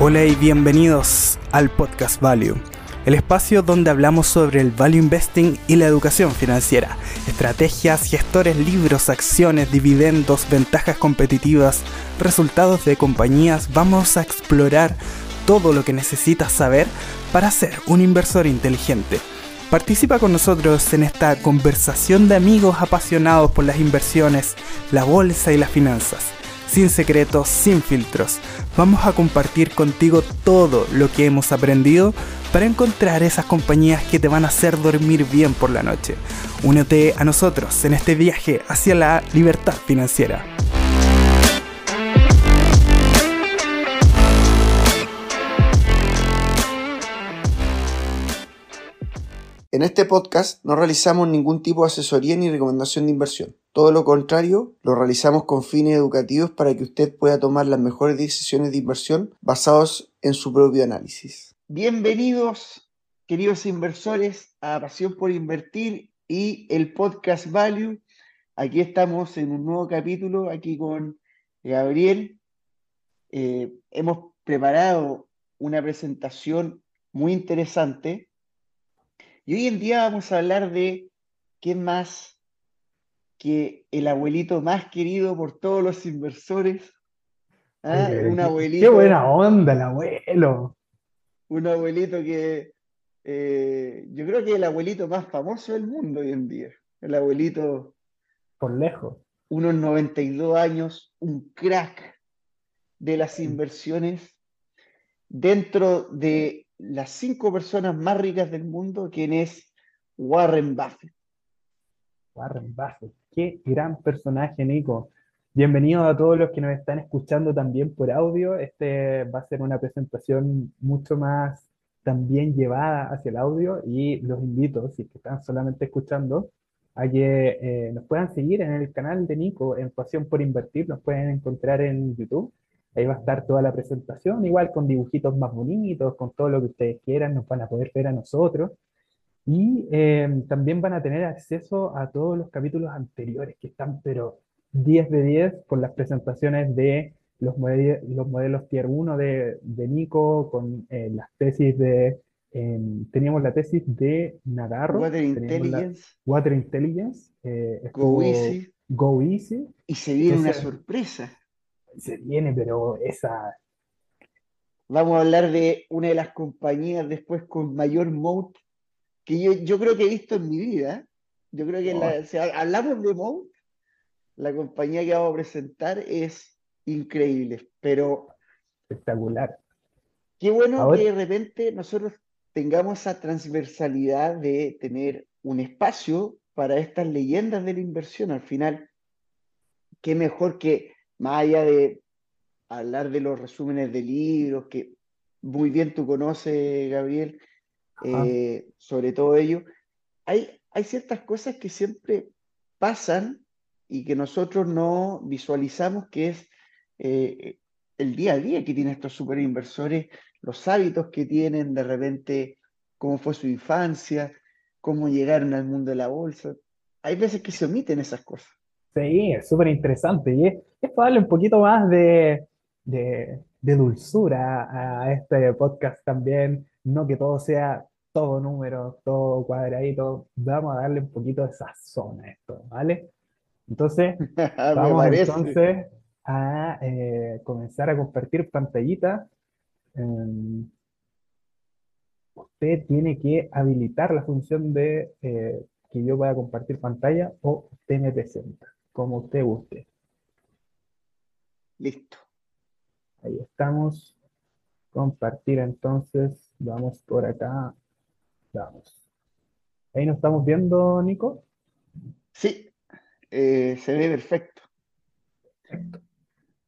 Hola y bienvenidos al podcast Value, el espacio donde hablamos sobre el value investing y la educación financiera, estrategias, gestores, libros, acciones, dividendos, ventajas competitivas, resultados de compañías. Vamos a explorar todo lo que necesitas saber para ser un inversor inteligente. Participa con nosotros en esta conversación de amigos apasionados por las inversiones, la bolsa y las finanzas sin secretos, sin filtros. Vamos a compartir contigo todo lo que hemos aprendido para encontrar esas compañías que te van a hacer dormir bien por la noche. Únete a nosotros en este viaje hacia la libertad financiera. En este podcast no realizamos ningún tipo de asesoría ni recomendación de inversión. Todo lo contrario, lo realizamos con fines educativos para que usted pueda tomar las mejores decisiones de inversión basados en su propio análisis. Bienvenidos, queridos inversores, a Pasión por Invertir y el podcast Value. Aquí estamos en un nuevo capítulo, aquí con Gabriel. Eh, hemos preparado una presentación muy interesante y hoy en día vamos a hablar de quién más que el abuelito más querido por todos los inversores. ¿Ah? un abuelito. Qué buena onda el abuelo. Un abuelito que eh, yo creo que es el abuelito más famoso del mundo hoy en día. El abuelito. Por lejos. Unos 92 años, un crack de las inversiones dentro de las cinco personas más ricas del mundo, quien es Warren Buffett. Warren Buffett, qué gran personaje, Nico. Bienvenidos a todos los que nos están escuchando también por audio. Este va a ser una presentación mucho más también llevada hacia el audio y los invito, si están solamente escuchando, a que eh, nos puedan seguir en el canal de Nico en Pasión por Invertir, nos pueden encontrar en YouTube Ahí va a estar toda la presentación, igual con dibujitos más bonitos, con todo lo que ustedes quieran, nos van a poder ver a nosotros. Y em, también van a tener acceso a todos los capítulos anteriores que están, pero 10 de 10 con las presentaciones de los, modelos, los modelos Tier 1 de, de Nico, con eh, las tesis de... Em, teníamos la tesis de Nagarro. Water Intelligence. Water Intelligence. Eh, Go Easy. Go Easy. Y se viene una sorpresa se viene, pero esa... Vamos a hablar de una de las compañías después con mayor moat que yo, yo creo que he visto en mi vida. Yo creo que si hablamos de moat, la compañía que vamos a presentar es increíble, pero... Espectacular. Qué bueno que de repente nosotros tengamos esa transversalidad de tener un espacio para estas leyendas de la inversión. Al final, qué mejor que más allá de hablar de los resúmenes de libros, que muy bien tú conoces, Gabriel, eh, sobre todo ello, hay, hay ciertas cosas que siempre pasan y que nosotros no visualizamos, que es eh, el día a día que tienen estos super inversores, los hábitos que tienen, de repente, cómo fue su infancia, cómo llegaron al mundo de la bolsa. Hay veces que se omiten esas cosas. Sí, es súper interesante y es, para darle un poquito más de, dulzura a este podcast también, no que todo sea todo número, todo cuadradito, vamos a darle un poquito de sazón a esto, ¿vale? Entonces, vamos entonces a eh, comenzar a compartir pantallita. Em, usted tiene que habilitar la función de eh, que yo pueda compartir pantalla o usted me presenta como usted guste. Listo. Ahí estamos. Compartir entonces. Vamos por acá. Vamos. Ahí nos estamos viendo, Nico. Sí, eh, se ve perfecto. Perfecto.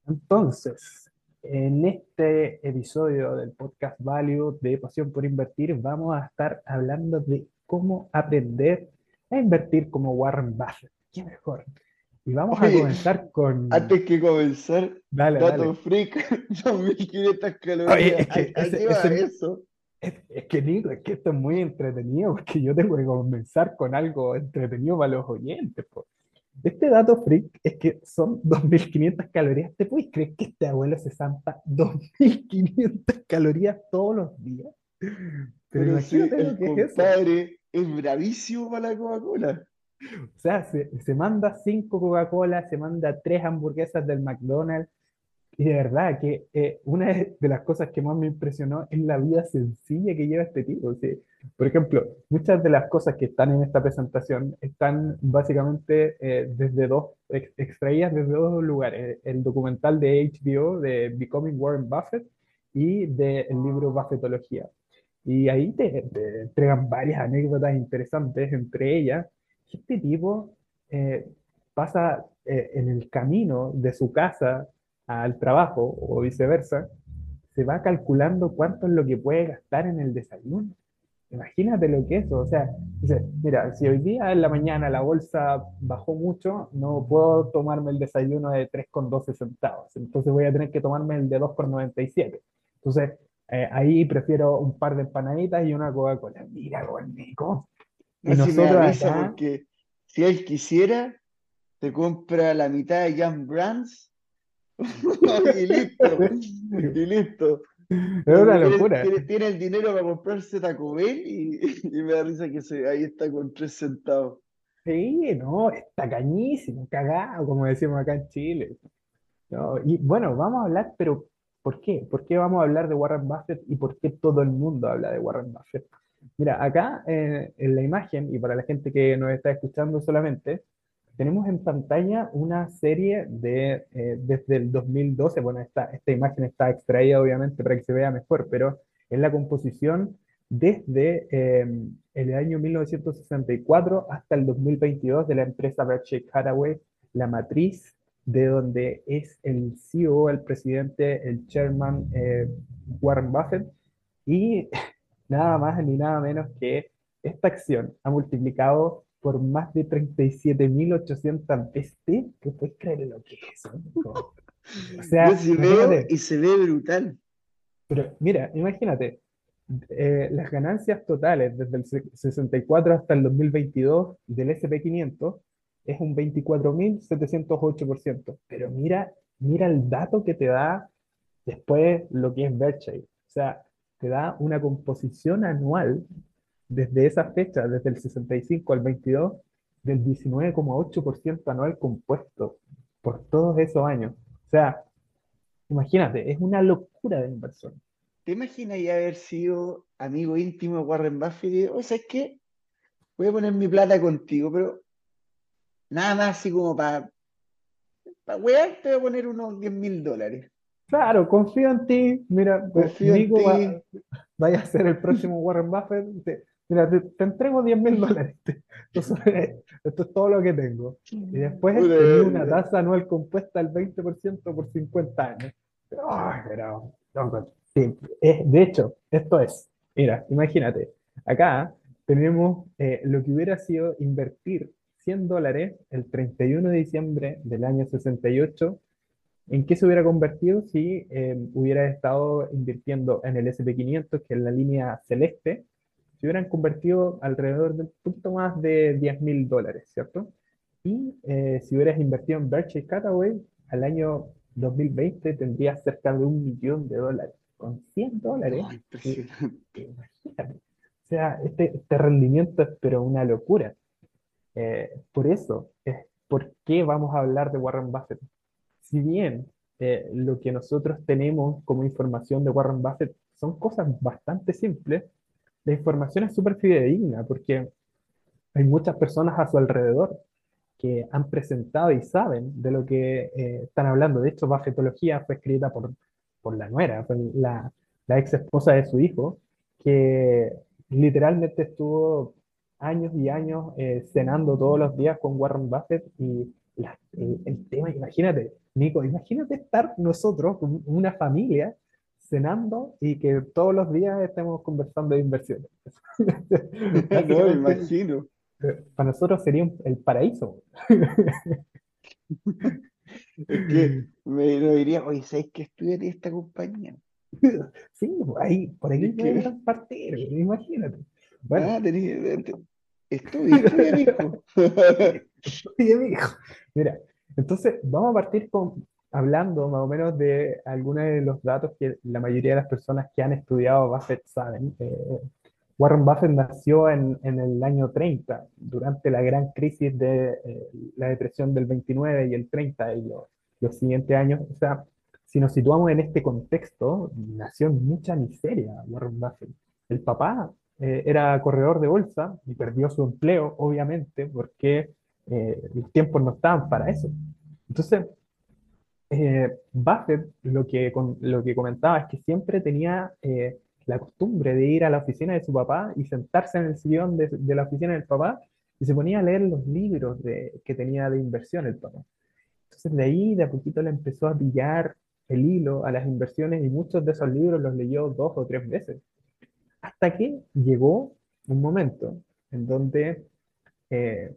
Entonces, en este episodio del podcast Value de Pasión por Invertir, vamos a estar hablando de cómo aprender a invertir como Warren Buffett. ¿Qué mejor? Y vamos a comenzar con. Antes que comenzar, dale, Dato Freak, 2500 calorías. Oye, es que eso. Es, que Nico, es que esto es muy entretenido, porque yo tengo que comenzar con algo entretenido para los oyentes. Este dato freak es que son 2.500 calorías. ¿Te puedes creer que este abuelo se zampa 2.500 calorías todos los días? Pero, imagínate lo que es eso. es bravísimo para la Coca-Cola. O sea, se, manda cinco Coca-Cola, se manda tres hamburguesas del McDonald's, y de verdad que eh, una de las cosas que más me impresionó es la vida sencilla que lleva este tipo. Por ejemplo, muchas de las cosas que están en esta presentación están básicamente eh, desde dos, extraídas desde dos lugares. El documental de HBO de Becoming Warren Buffett y del libro Buffettología. Y ahí te, entregan varias anécdotas interesantes, entre ellas, este tipo eh, pasa en el camino de su casa al trabajo o viceversa, se va calculando cuánto es lo que puede gastar en el desayuno. Imagínate lo que es eso. O sea, dice, mira, si hoy día en la mañana la bolsa bajó mucho, no puedo tomarme el desayuno de 3,12 centavos. Entonces voy a tener que tomarme el de 2,97. Entonces, eh, ahí prefiero un par de empanaditas y una Coca-Cola. Mira, Nico. Y nosotros porque si él quisiera, te compra la mitad de Jan Brands y listo, y listo. Es una locura. Tiene, el dinero para comprarse Taco Bell y, me da risa que se, ahí está con tres centavos. Sí, no, está cañísimo, cagado, como decimos acá en Chile. y bueno, vamos a hablar, pero ¿por qué? ¿Por qué vamos a hablar de Warren Buffett y por qué todo el mundo habla de Warren Buffett? Mira, acá eh, en la imagen, y para la gente que nos está escuchando solamente, tenemos en pantalla una serie de, eh, desde el 2012, bueno, esta, esta imagen está extraída obviamente para que se vea mejor, pero es la composición desde em, el año 1964 hasta el 2022 de la empresa Berkshire Hathaway, la matriz de donde es el CEO, el presidente, el chairman eh, Warren Buffett, y nada más ni nada menos que esta acción ha multiplicado por más de 37.800 veces. ¿Qué puedes creer lo que es eso? O sea, veo y se ve brutal. Pero mira, imagínate, eh, las ganancias totales desde el 64 hasta el 2022 del SP500 es un 24.708%. Pero mira, mira el dato que te da después lo que es Berkshire. O sea, te da una composición anual desde esa fecha, desde el 65 al 22, del 19,8% anual compuesto por todos esos años. O sea, imagínate, es una locura de inversión. ¿Te imaginas ya haber sido amigo íntimo de Warren Buffett y o sea, es que voy a poner mi plata contigo, pero nada más así como para para wear, te voy a poner unos 10 mil dólares. Claro, confío en ti. Mira, confío en ti. vaya a ser el próximo Warren Buffett. Mira, te, entrego 10 mil dólares. Esto, es todo lo que tengo. Y después tengo una tasa anual compuesta al 20% por 50 años. pero, de hecho, esto es, mira, imagínate, acá tenemos eh, lo que hubiera sido invertir 100 dólares el 31 de diciembre del año 68 ¿En qué se hubiera convertido si eh, hubiera estado invirtiendo en el SP500, que es la línea celeste, se hubieran convertido alrededor de un poquito más de 10 mil dólares, ¿cierto? Y eh, si hubieras invertido en Berkshire Hathaway, al año 2020 tendrías cerca de un millón de dólares. Con 100 dólares. imagínate. O sea, este, este, rendimiento es pero una locura. Eh, por eso, es por qué vamos a hablar de Warren Buffett. Si bien eh, lo que nosotros tenemos como información de Warren Buffett son cosas bastante simples, la información es súper fidedigna porque hay muchas personas a su alrededor que han presentado y saben de lo que eh, están hablando. De hecho, Buffetología fue escrita por, por la nuera, la, la ex esposa de su hijo, que literalmente estuvo años y años eh, cenando todos los días con Warren Buffett y el, el, tema, imagínate, Nico, imagínate estar nosotros, una familia, cenando y que todos los días estemos conversando de inversiones. no, me imagino. Eh, para nosotros sería el paraíso. es que me lo diría, oye, ¿sabes que estudiar esta compañía? Sí, ahí, por ahí pueden partir, imagínate. Bueno, ah, Estudia, estudia, hijo. estudia, hijo. Mira, entonces vamos a partir con, hablando más o menos de algunos de los datos que la mayoría de las personas que han estudiado Buffett saben. Eh, Warren Buffett nació en, en, el año 30, durante la gran crisis de eh, la depresión del 29 y el 30 y los, los siguientes años. O sea, si nos situamos en este contexto, nació en mucha miseria Warren Buffett. El papá eh, era corredor de bolsa y perdió su empleo, obviamente, porque eh, los tiempos no estaban para eso. Entonces, eh, Buffett lo que, comentaba es que siempre tenía la costumbre de ir a la oficina de su papá y sentarse en el sillón de, la oficina del papá y se ponía a leer los libros que tenía de inversión el papá. Entonces de ahí de a poquito le empezó a pillar el hilo a las inversiones y muchos de esos libros los leyó dos o tres veces. Hasta que llegó un momento en donde eh,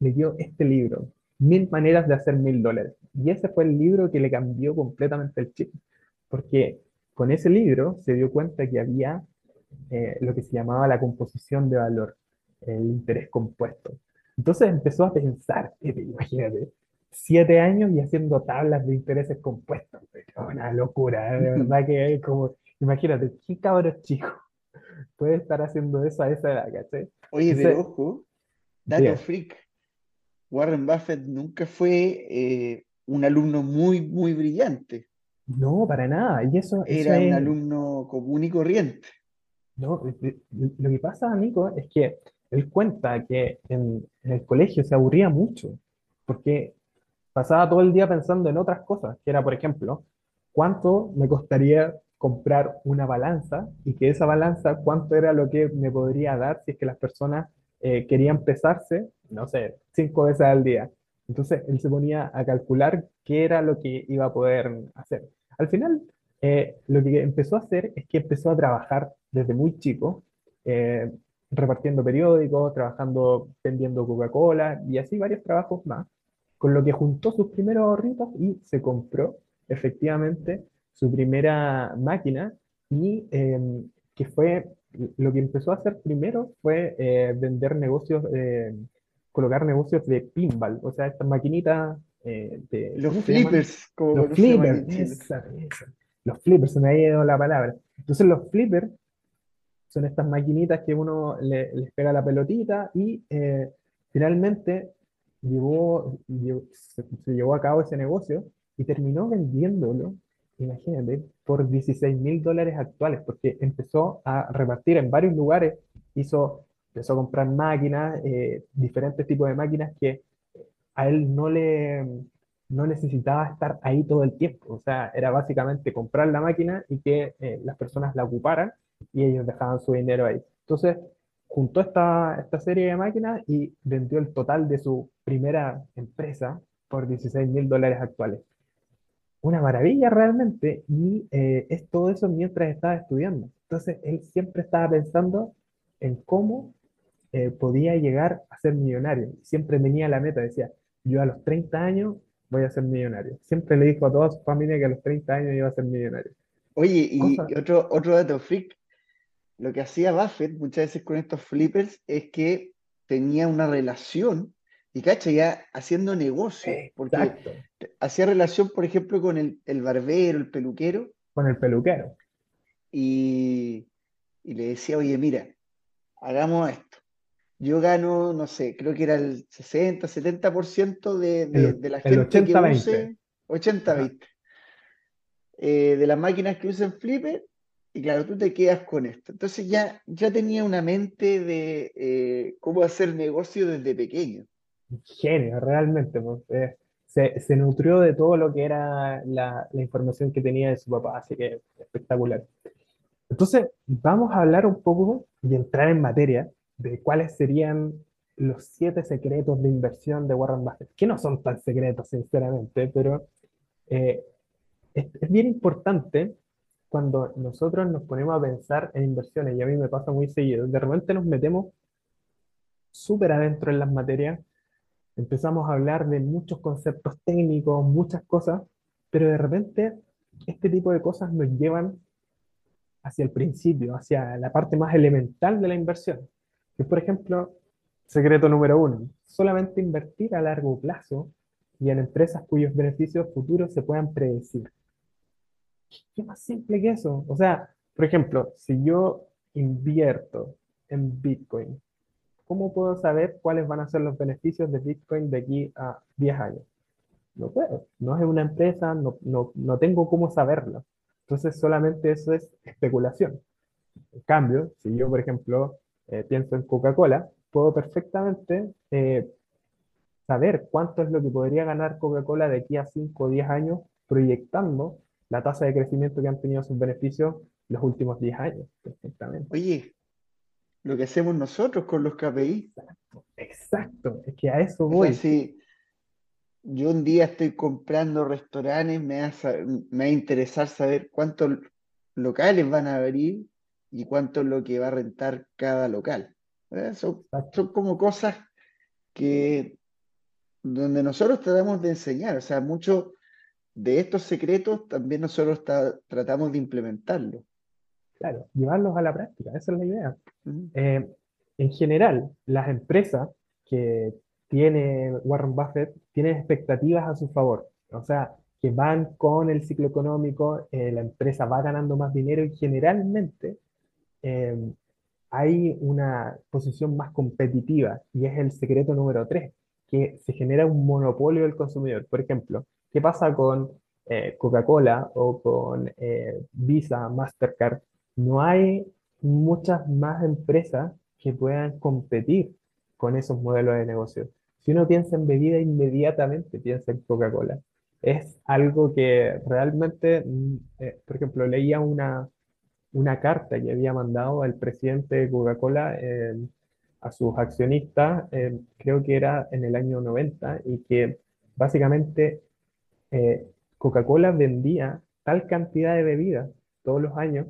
leyó este libro, Mil maneras de hacer mil dólares. Y ese fue el libro que le cambió completamente el chip, porque con ese libro se dio cuenta que había eh, lo que se llamaba la composición de valor, el interés compuesto. Entonces empezó a pensar, imagínate, siete años y haciendo tablas de intereses compuestos. Una locura, de verdad que es como, imagínate, qué cabrón chico puede estar haciendo eso a esa edad, ¿cachai? Oye, pero ojo, dato freak, Warren Buffett nunca fue eh, un alumno muy, muy brillante. No, para nada. Y eso, Era un alumno común y corriente. No, lo que pasa, Nico, es que él cuenta que en, en, el colegio se aburría mucho, porque pasaba todo el día pensando en otras cosas, que era, por ejemplo, cuánto me costaría comprar una balanza y que esa balanza, cuánto era lo que me podría dar si es que las personas eh, querían pesarse, no sé, cinco veces al día. Entonces él se ponía a calcular qué era lo que iba a poder hacer. Al final, eh, lo que empezó a hacer es que empezó a trabajar desde muy chico, eh, repartiendo periódicos, trabajando vendiendo Coca-Cola y así varios trabajos más, con lo que juntó sus primeros ahorritos y se compró efectivamente su primera máquina y em, que fue lo que empezó a hacer primero fue eh, vender negocios, eh, colocar negocios de pinball, o sea, estas maquinitas eh, de... Los flippers, como los flippers, los flippers, se me ha ido la palabra. Entonces los flippers son estas maquinitas que uno le, les pega la pelotita y finalmente llevó, se, se llevó a cabo ese negocio y terminó vendiéndolo imagínate, por 16 mil dólares actuales, porque empezó a repartir en varios lugares, hizo, empezó a comprar máquinas, eh, diferentes tipos de máquinas que a él no le no necesitaba estar ahí todo el tiempo, o sea, era básicamente comprar la máquina y que eh, las personas la ocuparan y ellos dejaban su dinero ahí. Entonces, juntó esta, esta serie de máquinas y vendió el total de su primera empresa por 16 mil dólares actuales una maravilla realmente y eh, es todo eso mientras estaba estudiando. Entonces él siempre estaba pensando en cómo eh, podía llegar a ser millonario. Siempre tenía la meta, decía, yo a los 30 años voy a ser millonario. Siempre le dijo a toda su familia que a los 30 años iba a ser millonario. Oye, y, otro, otro dato freak, lo que hacía Buffett muchas veces con estos flippers es que tenía una relación y cacha, ya haciendo negocio, porque hacía relación, por ejemplo, con el, barbero, el peluquero. Con el peluquero. Y, le decía, oye, mira, hagamos esto. Yo gano, no sé, creo que era el 60, 70% de, de, de la gente 80, que use 80-20 eh, de las máquinas que usen Flipper, y claro, tú te quedas con esto. Entonces ya, ya tenía una mente de eh, cómo hacer negocio desde pequeño genio, realmente. Pues, eh, se, se, nutrió de todo lo que era la, la, información que tenía de su papá, así que espectacular. Entonces, vamos a hablar un poco y entrar en materia de cuáles serían los siete secretos de inversión de Warren Buffett, que no son tan secretos, sinceramente, pero eh, es, es, bien importante cuando nosotros nos ponemos a pensar en inversiones, y a mí me pasa muy seguido, de repente nos metemos súper adentro en las materias empezamos a hablar de muchos conceptos técnicos, muchas cosas, pero de repente este tipo de cosas nos llevan hacia el principio, hacia la parte más elemental de la inversión, que por ejemplo secreto número uno, solamente invertir a largo plazo y en empresas cuyos beneficios futuros se puedan predecir. ¿Qué más simple que eso? O sea, por ejemplo, si yo invierto en Bitcoin, ¿cómo puedo saber cuáles van a ser los beneficios de Bitcoin de aquí a 10 años? No puedo, no es una empresa, no, no, no tengo cómo saberlo. Entonces solamente eso es especulación. En cambio, si yo, por ejemplo, eh, pienso en Coca-Cola, puedo perfectamente eh, saber cuánto es lo que podría ganar Coca-Cola de aquí a 5 o 10 años proyectando la tasa de crecimiento que han tenido sus beneficios los últimos 10 años, perfectamente. Oye, lo que hacemos nosotros con los KPI. Exacto, exacto, es que a eso voy. si yo un día estoy comprando restaurantes, me va, a, me va a interesar saber cuántos locales van a abrir y cuánto es lo que va a rentar cada local. Son, son, como cosas que donde nosotros tratamos de enseñar, o sea, muchos de estos secretos también nosotros tratamos de implementarlos. Claro, llevarlos a la práctica, esa es la idea. Eh, en general, las empresas que tiene Warren Buffett tienen expectativas a su favor, o sea, que van con el ciclo económico, eh, la empresa va ganando más dinero y generalmente eh, hay una posición más competitiva y es el secreto número tres, que se genera un monopolio del consumidor. Por ejemplo, ¿qué pasa con Coca-Cola o con Visa, Mastercard? no hay muchas más empresas que puedan competir con esos modelos de negocio. Si uno piensa en bebida, inmediatamente piensa en Coca-Cola. Es algo que realmente, mm, eh, por ejemplo, leía una, una carta que había mandado el presidente de Coca-Cola a sus accionistas, creo que era en el año 90, y que básicamente eh, Coca-Cola vendía tal cantidad de bebidas todos los años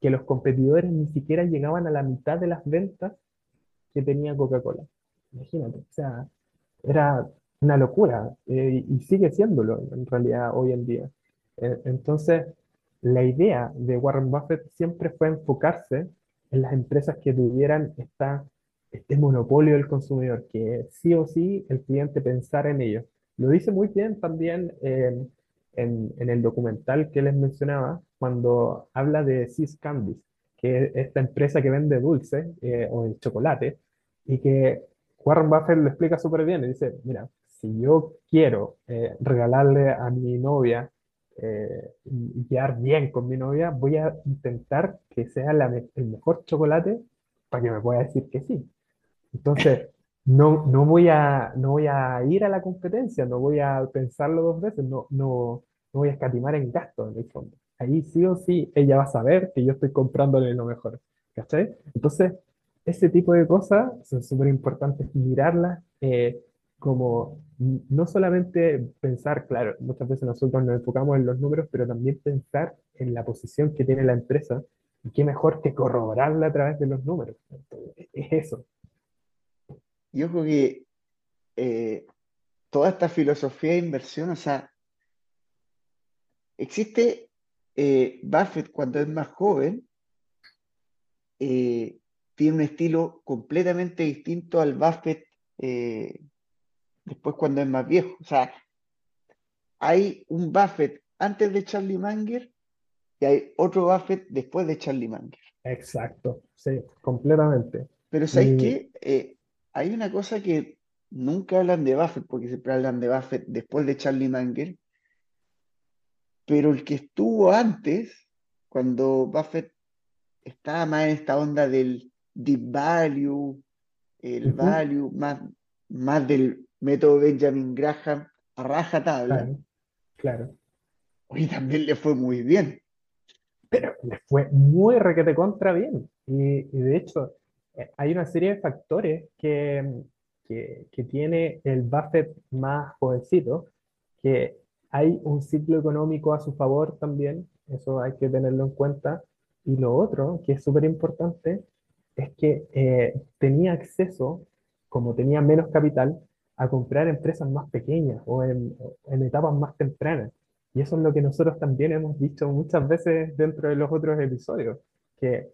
que los competidores ni siquiera llegaban a la mitad de las ventas que tenía Coca-Cola. Imagínate, o sea, era una locura eh, y sigue siéndolo en realidad hoy en día. Eh, entonces, la idea de Warren Buffett siempre fue enfocarse en las empresas que tuvieran esta, este monopolio del consumidor, que sí o sí el cliente pensara en ellos. Lo dice muy bien también en, en el documental que les mencionaba, cuando habla de Sis Candies, que es esta empresa que vende dulce eh, o chocolate, y que Warren Buffett lo explica súper bien. Y dice, mira, si yo quiero eh, regalarle a mi novia eh, y quedar bien con mi novia, voy a intentar que sea el mejor chocolate para que me pueda decir que sí. Entonces, no, no, voy a, no voy a ir a la competencia, no voy a pensarlo dos veces, no, no, no voy a escatimar en gastos en el fondo ahí sí o sí ella va a saber que yo estoy comprándole lo mejor. ¿Cachai? Entonces, ese tipo de cosas son súper importantes mirarlas eh, como no solamente pensar, claro, muchas veces nosotros nos enfocamos en los números, pero también pensar en la posición que tiene la empresa y qué mejor que corroborarla a través de los números. es eso. Yo creo que eh, toda esta filosofía de inversión, o sea, existe eh, Buffett cuando es más joven eh, tiene un estilo completamente distinto al Buffett después cuando es más viejo. O sea, hay un Buffett antes de Charlie Munger y hay otro Buffett después de Charlie Munger. Exacto, sí, completamente. Pero ¿sabes qué? hay una cosa que nunca hablan de Buffett, porque siempre hablan de Buffett después de Charlie Munger, pero el que estuvo antes, cuando Buffett estaba más en esta onda del deep value, el value, más, más del método Benjamin Graham a raja tabla. Claro, Hoy también le fue muy bien. Pero le fue muy requete contra bien. Y, de hecho, eh, hay una serie de factores que, que, que tiene el Buffett más jovencito que hay un ciclo económico a su favor también, eso hay que tenerlo en cuenta. Y lo otro, que es súper importante, es que eh, tenía acceso, como tenía menos capital, a comprar empresas más pequeñas o en, en etapas más tempranas. Y eso es lo que nosotros también hemos dicho muchas veces dentro de los otros episodios, que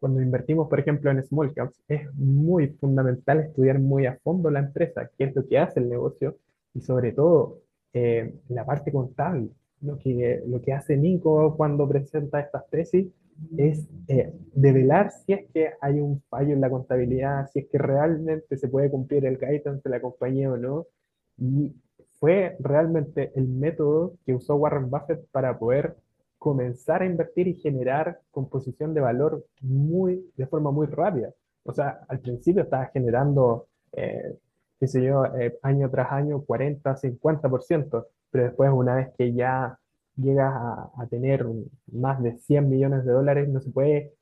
cuando invertimos, por ejemplo, en small caps, es muy fundamental estudiar muy a fondo la empresa, qué es lo que hace el negocio y sobre todo eh, la parte contable. Lo que, lo que hace Nico cuando presenta estas tesis es eh, develar si es que hay un fallo en la contabilidad, si es que realmente se puede cumplir el guidance de la compañía o no. Y fue realmente el método que usó Warren Buffett para poder comenzar a invertir y generar composición de valor muy, de forma muy rápida. O sea, al principio estaba generando, eh, qué sé yo, eh, año tras año 40, 50%, pero después una vez que ya llegas a, tener más de 100 millones de dólares, no se puede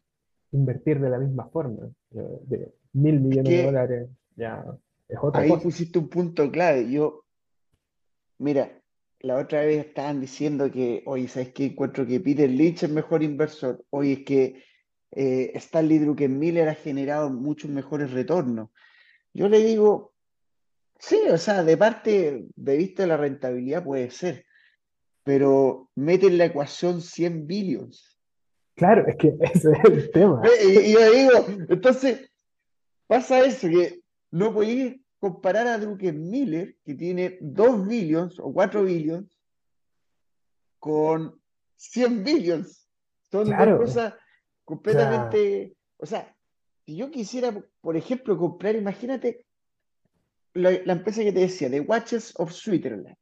invertir de la misma forma. Eh, de mil millones de dólares ya es otra ahí pusiste un punto clave. Yo, mira, la otra vez estaban diciendo que, oye, ¿sabes qué? Encuentro que Peter Lynch es mejor inversor. Oye, es que eh, Stanley Druckenmiller ha generado muchos mejores retornos. Yo le digo, sí, o sea, de parte de vista de la rentabilidad puede ser, pero mete en la ecuación 100 billions. Claro, es que ese es el tema. Y, yo digo, entonces, pasa eso, que no podéis comparar a Druckenmiller, que tiene 2 billions o 4 billions, con 100 billions. Son dos cosas completamente... O sea, si yo quisiera, por ejemplo, comprar, imagínate la, la empresa que te decía, The Watches of Switzerland.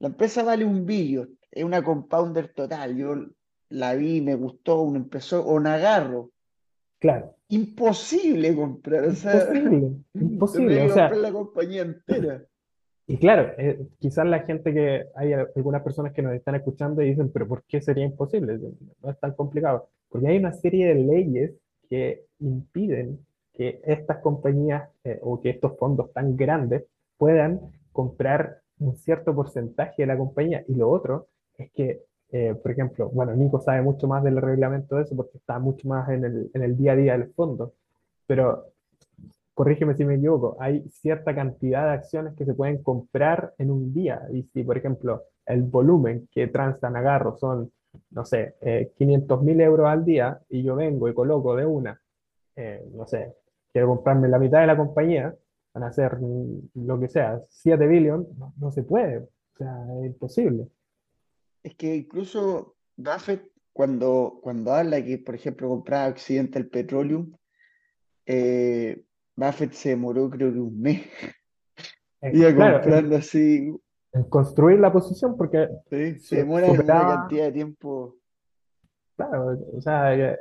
La empresa vale un billón, es una compounder total. Yo la vi, me gustó, un empezó, o Nagarro. Claro. Imposible comprar, o sea, imposible, imposible. O sea, la compañía entera. Y claro, eh, quizás la gente que hay algunas personas que nos están escuchando y dicen, pero ¿por qué sería imposible? No es tan complicado. Porque hay una serie de leyes que impiden que estas compañías eh, o que estos fondos tan grandes puedan comprar un cierto porcentaje de la compañía. Y lo otro es que, eh, por ejemplo, bueno, Nico sabe mucho más del reglamento de eso porque está mucho más en el, en el día a día del fondo, pero corrígeme si me equivoco, hay cierta cantidad de acciones que se pueden comprar en un día. Y si, por ejemplo, el volumen que transan agarro son, no sé, eh, 500 mil euros al día y yo vengo y coloco de una, eh, no sé, quiero comprarme la mitad de la compañía, van a ser lo que sea, 7 billones, no, se puede, o sea, es imposible. Es que incluso Buffett, cuando, cuando habla que, por ejemplo, compraba Occidental Petroleum, eh, Buffett se demoró creo que un mes. Eh, Iba comprando así. En construir la posición, porque se demora una cantidad de tiempo. Claro, o sea, eh,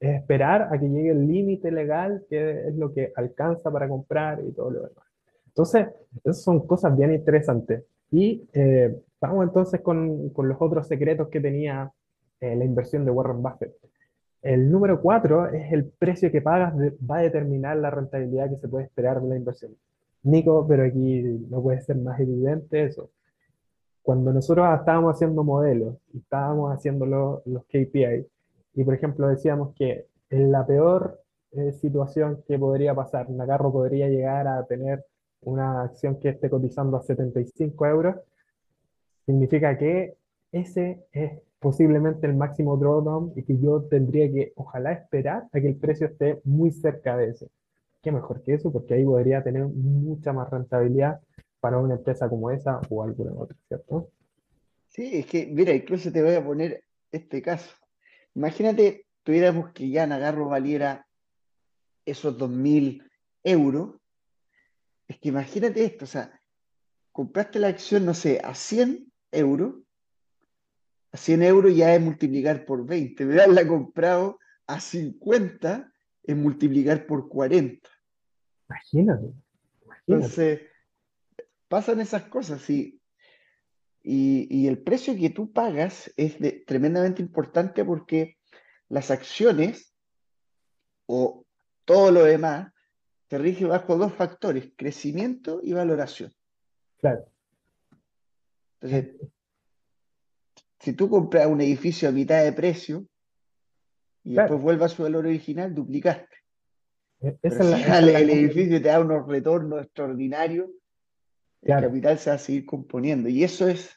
es esperar a que llegue el límite legal, que es lo que alcanza para comprar y todo lo demás. Entonces, esas son cosas bien interesantes. Y eh, vamos entonces con, con, los otros secretos que tenía eh, la inversión de Warren Buffett. El número cuatro es el precio que pagas va a determinar la rentabilidad que se puede esperar de la inversión. Nico, pero aquí no puede ser más evidente eso. Cuando nosotros estábamos haciendo modelos y estábamos haciendo los, los KPI, y por ejemplo decíamos que en la peor eh, situación que podría pasar, Nagarro podría llegar a tener una acción que esté cotizando a 75 euros, significa que ese es posiblemente el máximo drawdown y que yo tendría que, ojalá, esperar a que el precio esté muy cerca de ese. ¿Qué mejor que eso? Porque ahí podría tener mucha más rentabilidad para una empresa como esa o alguna otra, ¿cierto? Sí, es que, mira, incluso te voy a poner este caso. Imagínate, tuviéramos que ya Nagarro valiera esos 2.000 euros. Es que imagínate esto, o sea, compraste la acción, no sé, a 100 euros. A 100 euros ya es multiplicar por 20. Me la comprado a 50 es multiplicar por 40. Imagínate, Entonces, pasan esas cosas, sí. Y, el precio que tú pagas es tremendamente importante porque las acciones o todo lo demás se rige bajo dos factores, crecimiento y valoración. Claro. Entonces, si tú compras un edificio a mitad de precio y después vuelve a su valor original, duplicaste. E-, el edificio te da unos retornos extraordinarios el capital se va a seguir componiendo. Y eso es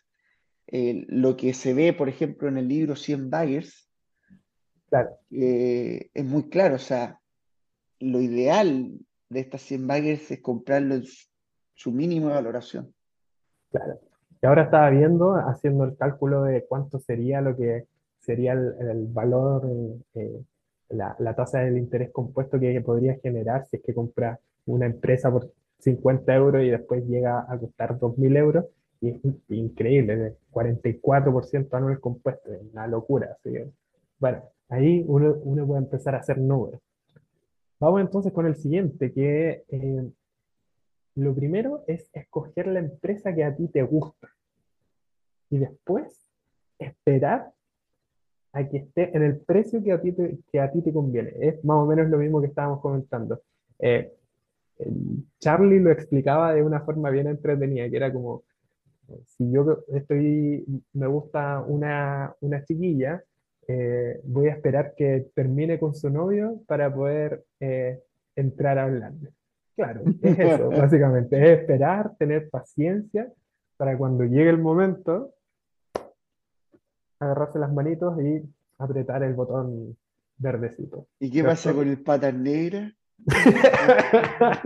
eh, lo que se ve, por ejemplo, en el libro 100 Buyers, Claro. es muy claro, o sea, lo ideal de estas 100 baggers es comprarlo en su mínimo de valoración. Claro. Y ahora estaba viendo, haciendo el cálculo de cuánto sería lo que sería el, valor, eh, la, la, tasa del interés compuesto que podría generar si es que compra una empresa por 50 euros y después llega a costar 2.000 euros. Y es increíble, de 44% anual compuesto, es una locura. Bueno, ahí uno, uno puede empezar a hacer números. Vamos entonces con el siguiente, que eh, lo primero es escoger la empresa que a ti te gusta. Y después esperar a que esté en el precio que a ti te, que a ti te conviene. Es más o menos lo mismo que estábamos comentando. Eh, Charlie lo explicaba de una forma bien entretenida, que era como, si yo estoy, me gusta una, una chiquilla, eh, voy a esperar que termine con su novio para poder eh, entrar a hablarle. Claro, es eso, básicamente, es esperar, tener paciencia para cuando llegue el momento, agarrarse las manitos y apretar el botón verdecito. ¿Y qué pasa con el patas negra?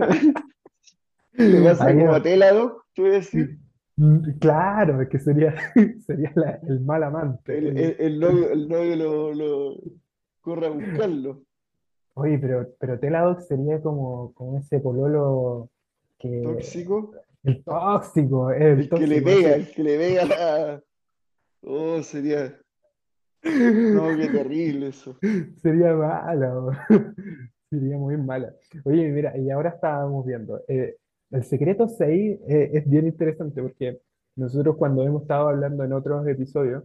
¿Qué pasa como Telado? ¿Tú decir? Mm, claro, es que sería, sería el mal amante. El, el, novio, el novio lo, lo, corre a buscarlo. Oye, pero, pero Teladoc sería como, como ese pololo que. ¿Tóxico? El tóxico, el, que le pega, el que le pega la. Oh, sería. No, qué terrible eso. Sería malo. Sería muy malo. Oye, mira, y ahora estábamos viendo. Eh, el secreto 6 eh, es bien interesante porque nosotros cuando hemos estado hablando en otros episodios,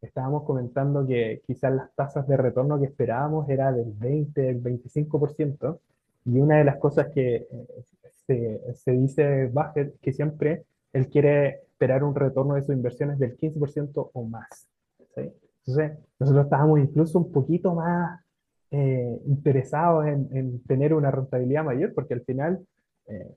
estábamos comentando que quizás las tasas de retorno que esperábamos era del 20, del 25%, y una de las cosas que eh, se, dice Buffett que siempre él quiere esperar un retorno de sus inversiones del 15% o más. Entonces, nosotros estábamos incluso un poquito más eh, interesados en, en, tener una rentabilidad mayor, porque al final eh,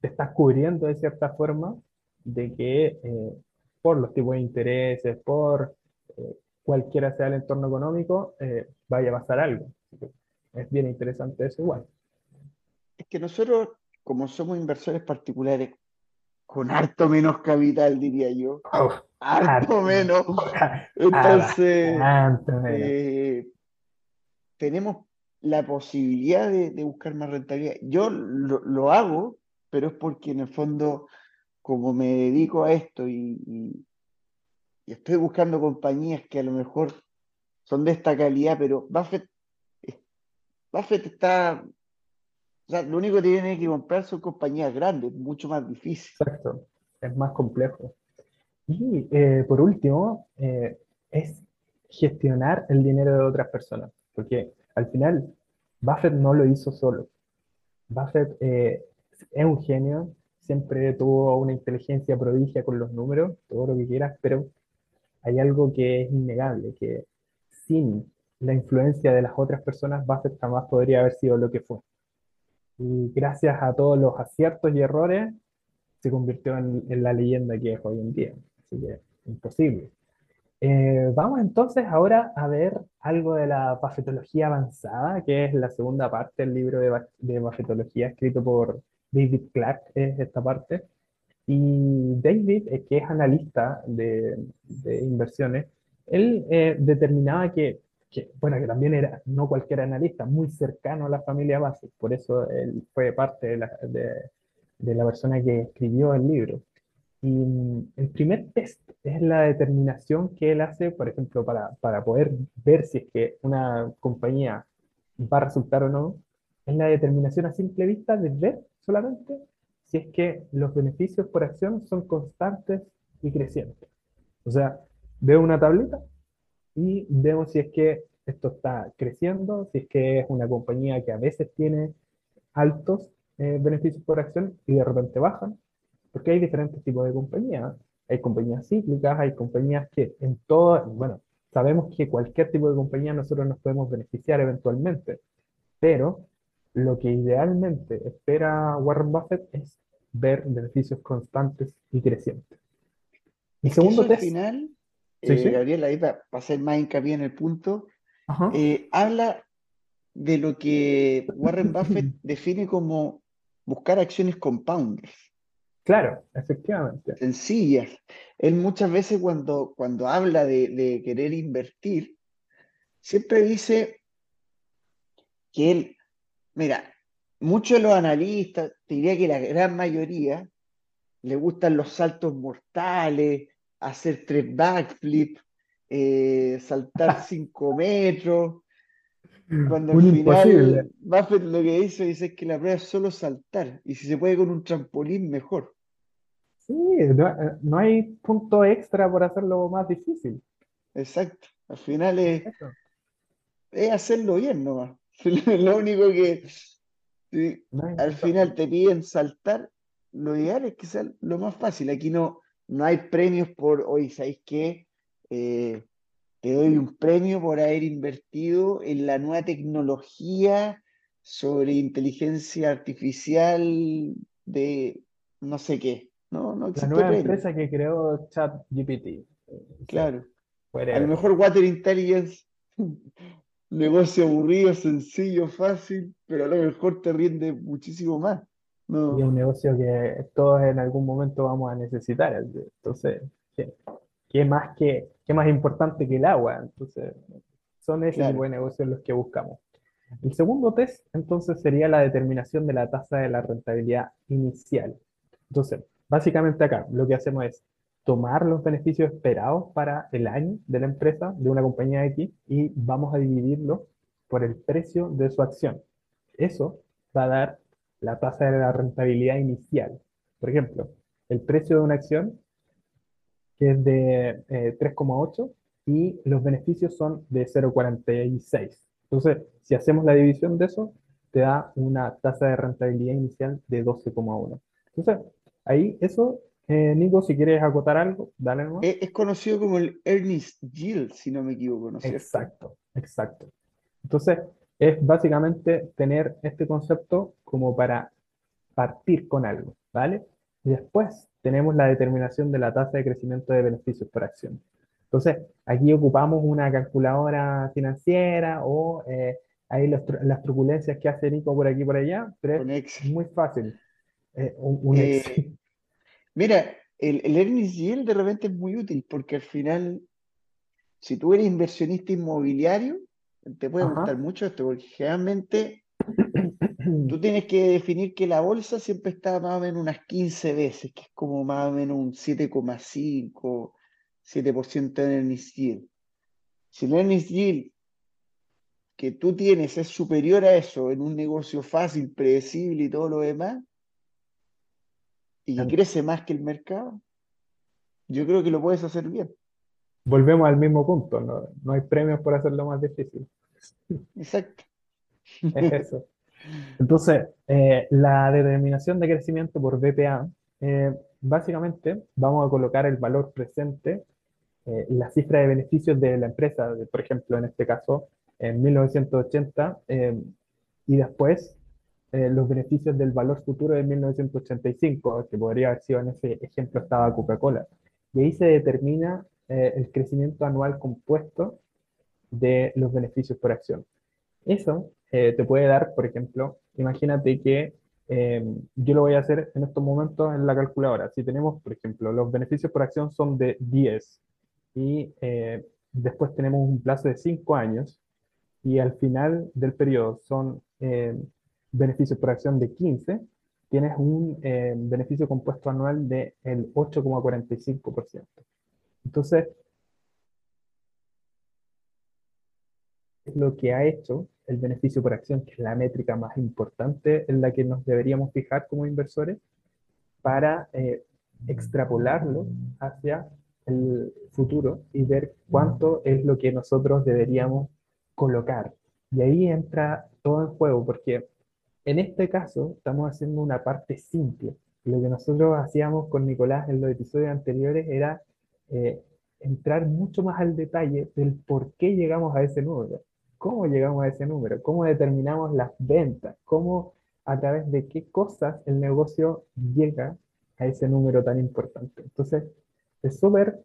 te estás cubriendo de cierta forma de que eh, por los tipos de intereses, por eh, cualquiera sea el entorno económico, vaya a pasar algo. Es bien interesante eso igual. Es que nosotros, como somos inversores particulares, con harto menos capital, diría yo, harto, menos, entonces tenemos la posibilidad de, buscar más rentabilidad. Yo lo, hago, pero es porque en el fondo, como me dedico a esto y, estoy buscando compañías que a lo mejor son de esta calidad, pero Buffett, Buffett está, o sea, lo único que tiene que comprar son compañías grandes, mucho más difícil. Exacto, es más complejo. Y eh, por último, eh, es gestionar el dinero de otras personas, porque al final, Buffett no lo hizo solo. Buffett eh, es un genio, siempre tuvo una inteligencia prodigia con los números, todo lo que quieras, pero hay algo que es innegable, que sin la influencia de las otras personas, Buffett jamás podría haber sido lo que fue. Y gracias a todos los aciertos y errores, se convirtió en, en la leyenda que es hoy en día. Así que imposible. Eh, vamos entonces ahora a ver algo de la bafetología avanzada, que es la segunda parte del libro de, de escrito por David Clark, es esta parte. Y David, eh, que es analista de, inversiones, él eh, determinaba que, bueno, que también era no cualquier analista, muy cercano a la familia Buffett, por eso él fue parte de la, de la persona que escribió el libro. Y mm, el primer test es la determinación que él hace, por ejemplo, para, para poder ver si es que una compañía va a resultar o no, es la determinación a simple vista de ver solamente si es que los beneficios por acción son constantes y crecientes. O sea, veo una tablita y vemos si es que esto está creciendo, si es que es una compañía que a veces tiene altos eh, beneficios por acción y de repente bajan, porque hay diferentes tipos de compañías. Hay compañías cíclicas, hay compañías que en todo, bueno, sabemos que cualquier tipo de compañía nosotros nos podemos beneficiar eventualmente, pero lo que idealmente espera Warren Buffett es ver beneficios constantes y crecientes. Y segundo test. Al final, eh, Gabriel, ahí para, hacer más hincapié en el punto, eh, habla de lo que Warren Buffett define como buscar acciones compounders. Claro, efectivamente. Sencillas. Él muchas veces cuando, cuando habla de, querer invertir, siempre dice que él, mira, muchos de los analistas, diría que la gran mayoría, le gustan los saltos mortales, hacer tres backflips, eh, saltar cinco metros. Cuando al final Buffett lo que dice, dice que la prueba es solo saltar y si se puede con un trampolín mejor. Sí, no, hay punto extra por hacerlo más difícil. Exacto, al final es, es hacerlo bien nomás. Lo único que al final te piden saltar, lo ideal es que sea lo más fácil. Aquí no, no hay premios por, hoy, ¿sabéis qué? Eh, te doy un premio por haber invertido en la nueva tecnología sobre inteligencia artificial de no sé qué. No, no la nueva empresa que creó ChatGPT. Claro. A lo mejor Water Intelligence, negocio aburrido, sencillo, fácil, pero a lo mejor te rinde muchísimo más. No. Y es un negocio que todos en algún momento vamos a necesitar. Entonces, ¿qué, más, que, qué más importante que el agua? Entonces, son ese tipo de negocios los que buscamos. El segundo test, entonces, sería la determinación de la tasa de la rentabilidad inicial. Entonces, básicamente acá lo que hacemos es tomar los beneficios esperados para el año de la empresa, de una compañía X, y vamos a dividirlo por el precio de su acción. Eso va a dar la tasa de la rentabilidad inicial. Por ejemplo, el precio de una acción que es de 3,8 eh, y los beneficios son de 0,46. Entonces, si hacemos la división de eso, te da una tasa de rentabilidad inicial de 12,1. Entonces, ahí eso, eh, Nico, si quieres acotar algo, dale nomás. Es, conocido como el earnings yield, si no me equivoco, ¿no Exacto, exacto. Entonces, es básicamente tener este concepto como para partir con algo, ¿vale? Y después tenemos la determinación de la tasa de crecimiento de beneficios por acción. Entonces, aquí ocupamos una calculadora financiera o eh, ahí las turbulencias que hace Nico por aquí y por allá, pero es muy fácil. Eh, eh, mira, el, el earnings yield de repente es muy útil porque al final, si tú eres inversionista inmobiliario, te puede gustar mucho esto, porque generalmente tú tienes que definir que la bolsa siempre está más o menos unas 15 veces, que es como más o menos un 7,5, 7% en el yield. Si el earnings yield que tú tienes es superior a eso en un negocio fácil, predecible y todo lo demás, y crece más que el mercado, yo creo que lo puedes hacer bien volvemos al mismo punto, no, no hay premios por hacerlo más difícil. Exacto. Es eso. Entonces, eh, la determinación de crecimiento por BPA, eh, básicamente vamos a colocar el valor presente, eh, la cifra de beneficios de la empresa, por ejemplo, en este caso, en 1980, y después los beneficios del valor futuro de 1985, que podría haber sido en ese ejemplo estaba Coca-Cola. Y ahí se determina el crecimiento anual compuesto de los beneficios por acción. Eso eh, te puede dar, por ejemplo, imagínate que em, yo lo voy a hacer en estos momentos en la calculadora. Si tenemos, por ejemplo, los beneficios por acción son de 10 y eh, después tenemos un plazo de 5 años y al final del periodo son em, beneficios por acción de 15, tienes un em, beneficio compuesto anual del 8,45%. Entonces, lo que ha hecho el beneficio por acción, que es la métrica más importante en la que nos deberíamos fijar como inversores, para eh, extrapolarlo hacia el futuro y ver cuánto es lo que nosotros deberíamos colocar. Y ahí entra todo en juego, porque en este caso estamos haciendo una parte simple. Lo que nosotros hacíamos con Nicolás en los episodios anteriores era eh, entrar mucho más al detalle del por qué llegamos a ese número, cómo llegamos a ese número, cómo determinamos las ventas, cómo a través de qué cosas el negocio llega a ese número tan importante. Entonces, es súper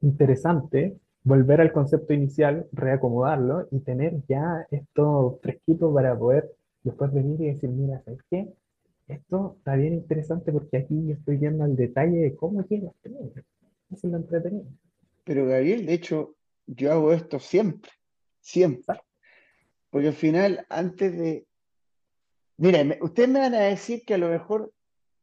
interesante volver al concepto inicial, reacomodarlo y tener ya esto fresquito para poder después venir y decir, mira, ¿sabes qué? Esto está bien interesante porque aquí estoy viendo el detalle de cómo quiero Eso es lo entretenido. Pero Gabriel, de hecho, yo hago esto siempre, siempre. Porque al final, antes de... Mira, ustedes me van a decir que a lo mejor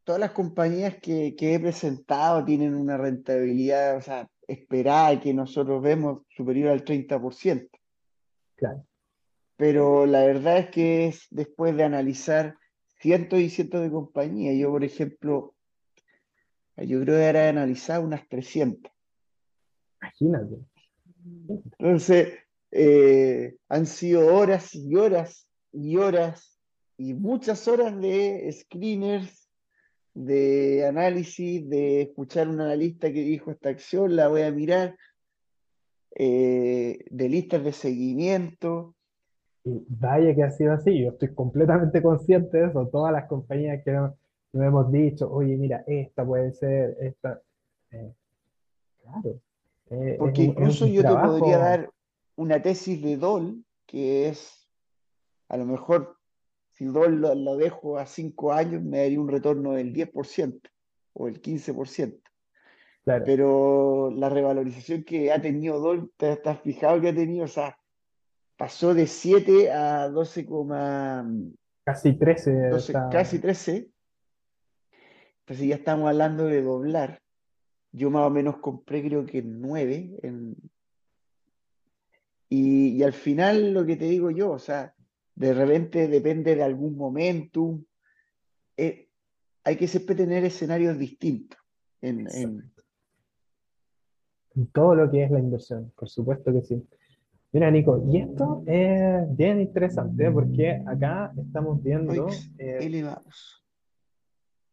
todas las compañías que, que he presentado tienen una rentabilidad, o sea, esperada que nosotros vemos superior al 30%. Claro. Pero la verdad es que es después de analizar cientos y cientos de compañías. Yo, por ejemplo, yo creo que era analizar unas 300. Imagínate. Entonces, eh, han sido horas y horas y horas y muchas horas de screeners, de análisis, de escuchar un analista que dijo esta acción, la voy a mirar, eh, de listas de seguimiento. Y vaya que ha sido así, yo estoy completamente consciente de eso, todas las compañías que nos, hemos dicho, oye, mira, esta puede ser, esta. Eh, claro. Porque incluso yo te podría dar una tesis de Dol, que es, a lo mejor, si Dol lo, dejo a cinco años, me daría un retorno del 10% o el 15%. Pero la revalorización que ha tenido Dol, te estás fijado que ha tenido, o sea, pasó de 7 a 12, casi 13. casi 13. Entonces ya estamos hablando de doblar. Yo más o menos compré creo que 9 en, y, al final lo que te digo yo, o sea, de repente depende de algún momentum. Eh, hay que siempre tener escenarios distintos en, en, todo lo que es la inversión, por supuesto que sí. Mira, Nico, y esto es bien interesante ¿eh? porque acá estamos viendo eh,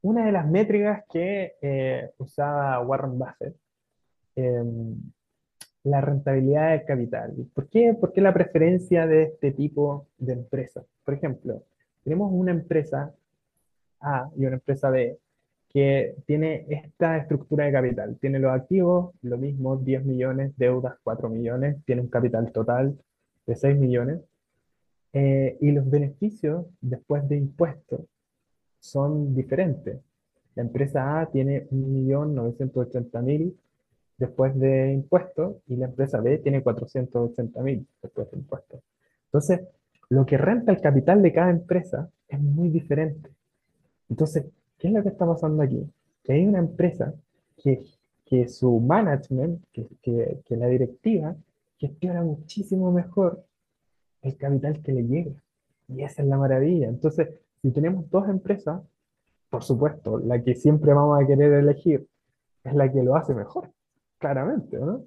una de las métricas que usaba Warren Buffett em, la rentabilidad del capital. ¿Por qué? ¿Por qué la preferencia de este tipo de empresas? Por ejemplo, tenemos una empresa A y una empresa B que tiene esta estructura de capital. Tiene los activos, lo mismo, 10 millones, deudas 4 millones, tiene un capital total de 6 millones. Eh, y los beneficios después de impuestos son diferentes. La empresa A tiene 1.980.000 después de impuestos y la empresa B tiene 480 mil después de impuestos. Entonces, lo que renta el capital de cada empresa es muy diferente. Entonces, ¿qué es lo que está pasando aquí? Que hay una empresa que, que su management, que, que, que la directiva, gestiona muchísimo mejor el capital que le llega. Y esa es la maravilla. Entonces, si tenemos dos empresas, por supuesto, la que siempre vamos a querer elegir es la que lo hace mejor claramente, ¿no?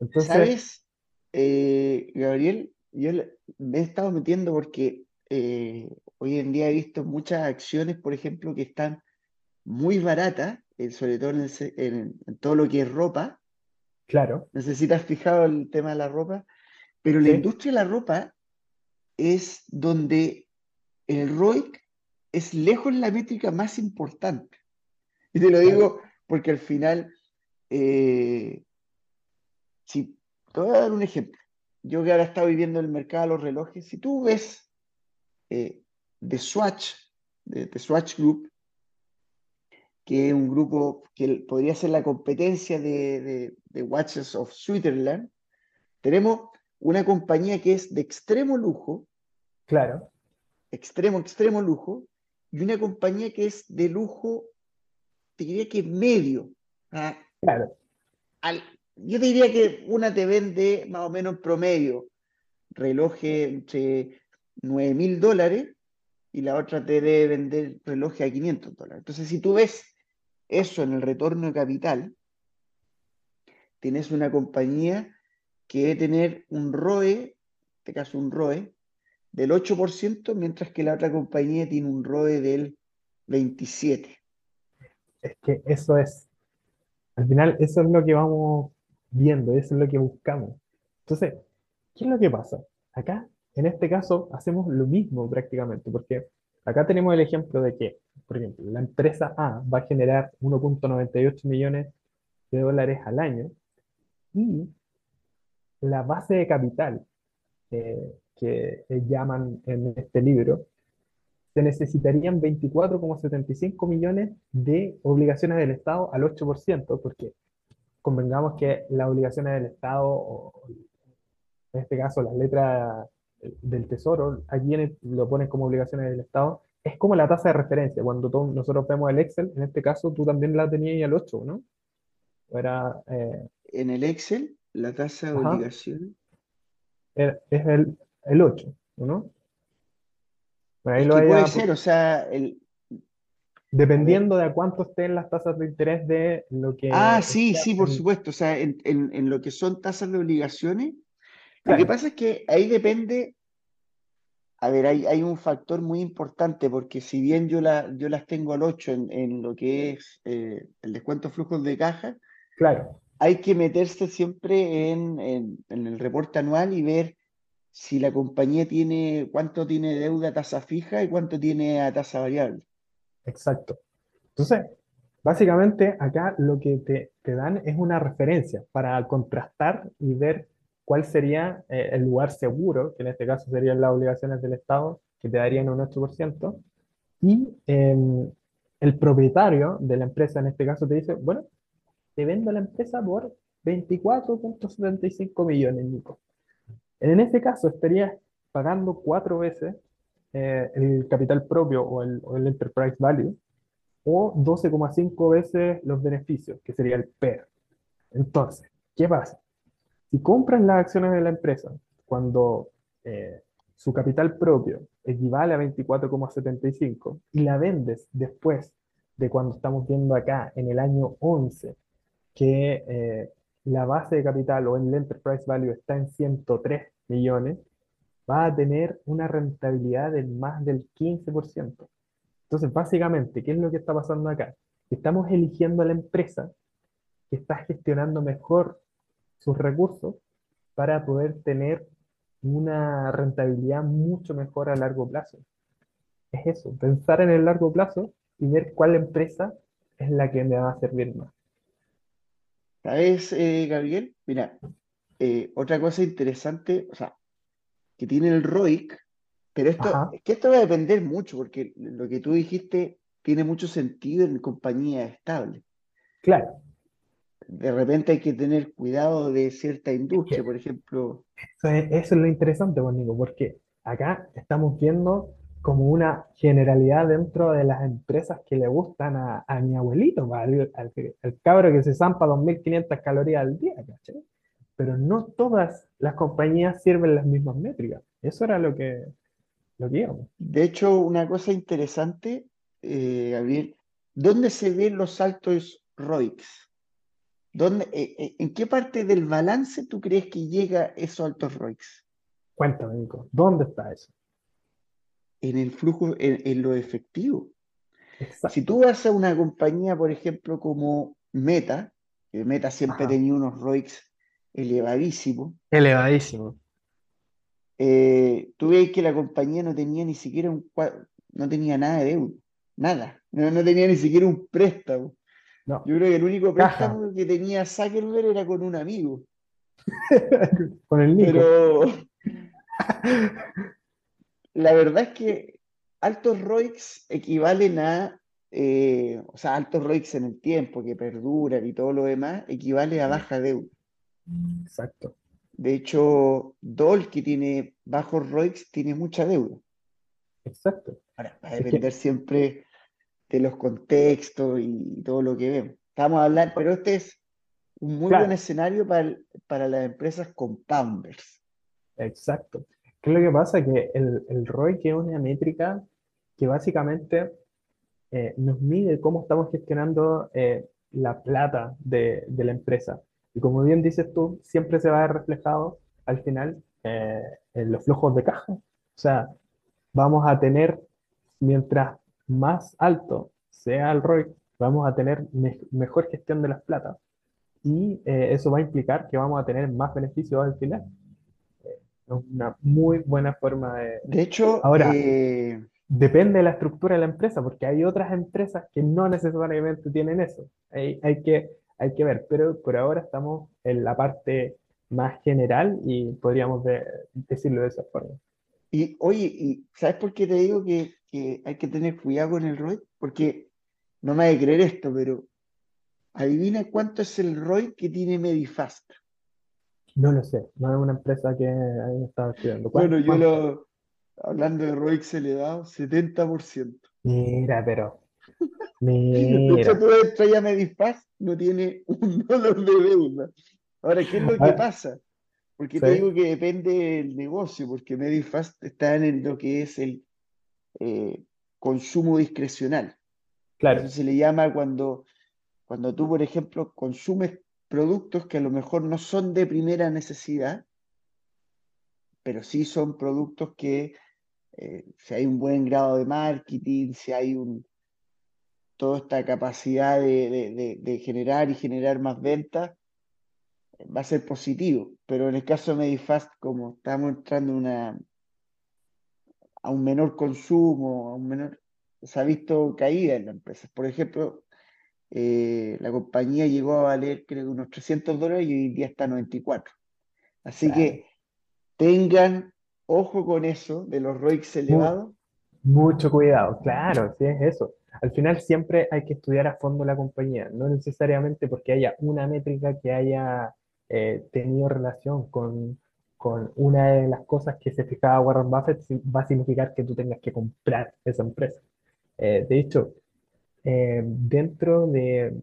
Entonces... ¿Sabes, eh, Gabriel? Yo me he estado metiendo porque eh, hoy en día he visto muchas acciones, por ejemplo, que están muy baratas, eh, sobre todo en, todo lo que es ropa. Claro. Necesitas fijado el tema de la ropa, pero la industria de la ropa es donde el ROIC es lejos la métrica más importante. Y te lo digo porque al final eh, si, te voy a dar un ejemplo. Yo que ahora estado viviendo el mercado de los relojes, si tú ves eh, The Swatch, de The Swatch Group, que es un grupo que podría ser la competencia de, de, Watches of Switzerland, tenemos una compañía que es de extremo lujo. Claro. Extremo, extremo lujo. Y una compañía que es de lujo, te diría que medio. ¿ah? Claro. yo diría que una te vende más o menos promedio relojes entre 9 mil dólares y la otra te debe vender relojes a 500 dólares. Entonces, si tú ves eso en el retorno de capital, tienes una compañía que debe tener un ROE, en este caso un ROE, del 8%, mientras que la otra compañía tiene un ROE del 27%. Es que eso es al final, eso es lo que vamos viendo, eso es lo que buscamos. Entonces, ¿qué es lo que pasa? Acá, en este caso, hacemos lo mismo prácticamente, porque acá tenemos el ejemplo de que, por ejemplo, la empresa A va a generar 1.98 millones de dólares al año y la base de capital eh, que llaman en este libro, se necesitarían 24,75 millones de obligaciones del Estado al 8%, porque convengamos que las obligaciones del Estado, o en este caso las letras del Tesoro, aquí lo ponen como obligaciones del Estado, es como la tasa de referencia. Cuando nosotros vemos el Excel, en este caso tú también la tenías al 8, ¿no? Era, eh, en el Excel, la tasa de obligación. Es el, el 8, ¿no? Ahí lo puede ser, o sea, el... Dependiendo de a cuánto estén las tasas de interés de lo que... Ah, sí, sí, por supuesto. O sea, en, en, lo que son tasas de obligaciones, lo que pasa es que ahí depende, a ver, hay, hay, un factor muy importante, porque si bien yo, la, yo las tengo al 8 en, en lo que es eh, el descuento flujos de caja, claro. hay que meterse siempre en, en, el reporte anual y ver si la compañía tiene, cuánto tiene deuda a tasa fija y cuánto tiene a tasa variable. Exacto. Entonces, básicamente acá lo que te, te dan es una referencia para contrastar y ver cuál sería eh, el lugar seguro, que en este caso serían las obligaciones del Estado, que te darían un 8%, y em, el propietario de la empresa en este caso te dice, bueno, te vendo la empresa por 24.75 millones, Nico. En este caso estarías pagando cuatro veces eh, el capital propio o el, enterprise value o 12,5 veces los beneficios, que sería el PER. Entonces, ¿qué pasa? Si compras las acciones de la empresa cuando eh, su capital propio equivale a 24,75 y la vendes después de cuando estamos viendo acá en el año 11, que eh, la base de capital o el enterprise value está en 103 millones, va a tener una rentabilidad de más del 15%. Entonces, básicamente, ¿qué es lo que está pasando acá? Estamos eligiendo a la empresa que está gestionando mejor sus recursos para poder tener una rentabilidad mucho mejor a largo plazo. Es eso, pensar en el largo plazo y ver cuál empresa es la que me va a servir más. ¿Sabes, eh, Gabriel? Mira, eh, otra cosa interesante, o sea, que tiene el ROIC, pero esto, es que esto va a depender mucho, porque lo que tú dijiste tiene mucho sentido en compañías estables. Claro. De repente hay que tener cuidado de cierta industria, por ejemplo. Eso es, lo interesante, Juanico, porque acá estamos viendo como una generalidad dentro de las empresas que le gustan a, mi abuelito, al, al, cabro que se zampa 2.500 calorías al día, ¿cachai? Pero no todas las compañías sirven las mismas métricas. Eso era lo que, lo que íbamos. De hecho, una cosa interesante, eh, Gabriel, ¿dónde se ven los altos ROICs? ¿Dónde, eh, eh, ¿En qué parte del balance tú crees que llega esos altos ROICs? Cuéntame, Nico, ¿dónde está eso? En el flujo, en, lo efectivo. Si tú vas a una compañía, por ejemplo, como Meta, que Meta siempre tenía unos ROICs elevadísimo. Elevadísimo. Eh, tú ves que la compañía no tenía ni siquiera un no tenía nada de deuda, nada, no, tenía ni siquiera un préstamo. Yo creo que el único préstamo que tenía Zuckerberg era con un amigo. con el Nico. Pero la verdad es que altos ROICs equivalen a, eh, o sea, altos ROICs en el tiempo, que perduran y todo lo demás, equivale a baja deuda. Exacto. De hecho, Dol, que tiene bajos ROICs, tiene mucha deuda. Exacto. Ahora, va a depender siempre de los contextos y todo lo que vemos. Estamos hablando, pero este es un muy buen escenario para, para las empresas compounders. Exacto. ¿Qué es lo que pasa? Que el, el ROIC es una métrica que básicamente eh, nos mide cómo estamos gestionando eh, la plata de, de la empresa. Y como bien dices tú, siempre se va a ver reflejado al final eh, en los flujos de caja. O sea, vamos a tener, mientras más alto sea el ROI, vamos a tener mejor gestión de las platas. Y eh, eso va a implicar que vamos a tener más beneficios al final. Eh, es una muy buena forma de... De hecho, ahora, depende de la estructura de la empresa, porque hay otras empresas que no necesariamente tienen eso. Hay, hay que hay que ver, pero por ahora estamos en la parte más general y podríamos decirlo de esa forma. Y oye, ¿y sabes por qué te digo que, hay que tener cuidado con el ROI? Porque no me hay que creer esto, pero adivina cuánto es el ROI que tiene Medifast. No lo sé, no es una empresa que ahí estaba estudiando. Bueno, yo lo, hablando de ROI se le da 70%. Mira, pero. Mira. a Medifast, no tiene un dólar de deuda. Ahora, ¿qué es lo que ah. pasa? Porque te digo que depende del negocio, porque Medifast está en lo que es el eh, consumo discrecional. Claro. Eso se le llama cuando, cuando tú, por ejemplo, consumes productos que a lo mejor no son de primera necesidad, pero sí son productos que eh, si hay un buen grado de marketing, si hay un, toda esta capacidad de, generar y generar más ventas, va a ser positivo. Pero en el caso de Medifast, como estamos entrando una, a un menor consumo, a un menor, se ha visto caída en la empresa. Por ejemplo, eh, la compañía llegó a valer creo unos 300 dólares y hoy día está a 94. Así que tengan ojo con eso de los ROICs elevados. Mucho cuidado, claro, sí es eso. Al final siempre hay que estudiar a fondo la compañía, no necesariamente porque haya una métrica que haya eh, tenido relación con, con una de las cosas que se fijaba Warren Buffett, va a significar que tú tengas que comprar esa empresa. Eh, de hecho, eh, dentro de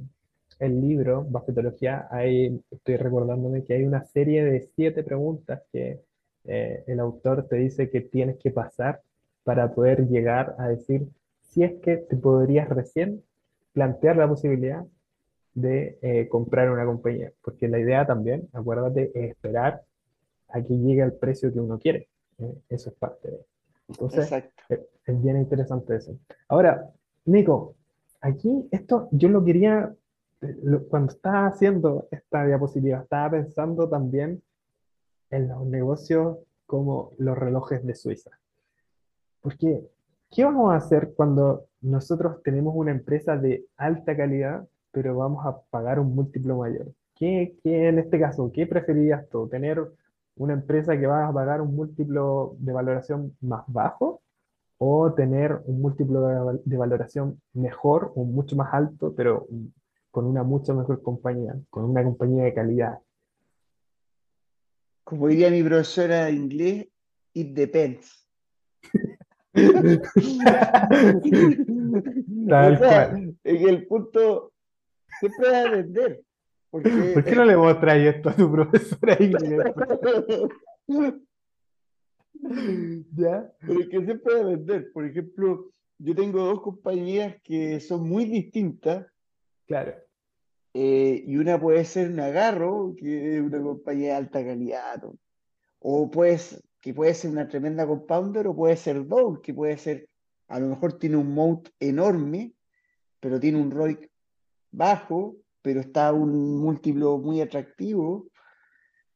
el libro Buffettología, hay, estoy recordándome que hay una serie de siete preguntas que el autor te dice que tienes que pasar para poder llegar a decir si es que te podrías recién plantear la posibilidad de eh, comprar una compañía. Porque la idea también, acuérdate, es esperar a que llegue al precio que uno quiere. eso es parte de Entonces, es bien interesante eso. Ahora, Nico, aquí esto yo lo quería, cuando estaba haciendo esta diapositiva, estaba pensando también en los negocios como los relojes de Suiza. Porque, ¿qué vamos a hacer cuando nosotros tenemos una empresa de alta calidad, pero vamos a pagar un múltiplo mayor? ¿Qué, qué en este caso, qué preferirías tú? ¿Tener una empresa que va a pagar un múltiplo de valoración más bajo o tener un múltiplo de, valoración mejor o mucho más alto, pero con una mucho mejor compañía, con una compañía de calidad. Como diría mi profesora de inglés, it depends. Tal cual. En el punto, siempre va a vender. ¿Por qué no le mostráis esto a tu profesora inglés? ¿Ya? Pero que se puede vender. Por ejemplo, yo tengo dos compañías que son muy distintas. Claro. Eh, y una puede ser Nagarro, que es una compañía de alta calidad. O pues, que puede ser una tremenda compounder, o puede ser Dole, que puede ser, a lo mejor tiene un moat enorme, pero tiene un ROIC bajo, pero está un múltiplo muy atractivo.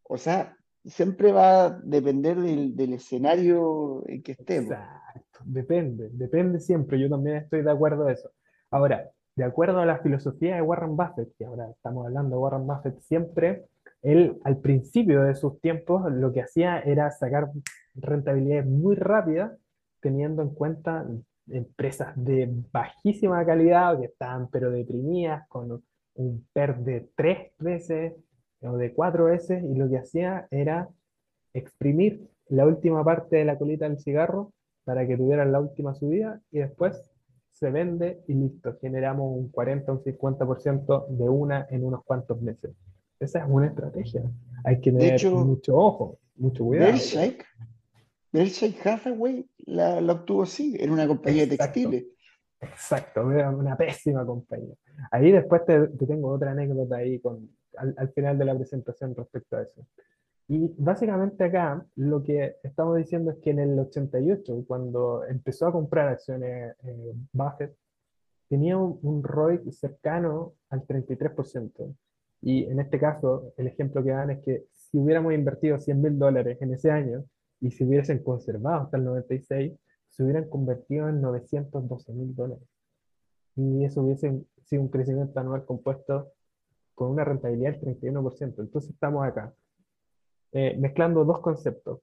O sea, siempre va a depender del, escenario en que estemos. Exacto, depende, depende siempre. Yo también estoy de acuerdo a eso. Ahora, de acuerdo a la filosofía de Warren Buffett, que ahora estamos hablando de Warren Buffett, siempre él al principio de sus tiempos lo que hacía era sacar rentabilidades muy rápidas, teniendo en cuenta empresas de bajísima calidad que estaban pero deprimidas, con un PER de tres veces, o de cuatro veces y lo que hacía era exprimir la última parte de la colita del cigarro para que tuvieran la última subida y después se vende y listo, generamos un 40 o un 50% de una en unos cuantos meses. Esa es una estrategia. Hay que tener mucho ojo, mucho cuidado. Berkshire Hathaway la, la, obtuvo así, era una compañía de textiles. Exacto, una pésima compañía. Ahí después te, te tengo otra anécdota ahí con, al, final de la presentación respecto a eso. Y básicamente acá lo que estamos diciendo es que en el 88, cuando empezó a comprar acciones eh, Buffett, tenía un, un ROI cercano al 33%. Y en este caso, el ejemplo que dan es que si hubiéramos invertido 100 mil dólares en ese año y si hubiesen conservado hasta el 96, se hubieran convertido en 912 mil dólares. Y eso hubiese sido un crecimiento anual compuesto con una rentabilidad del 31%. Entonces estamos acá. eh, mezclando dos conceptos,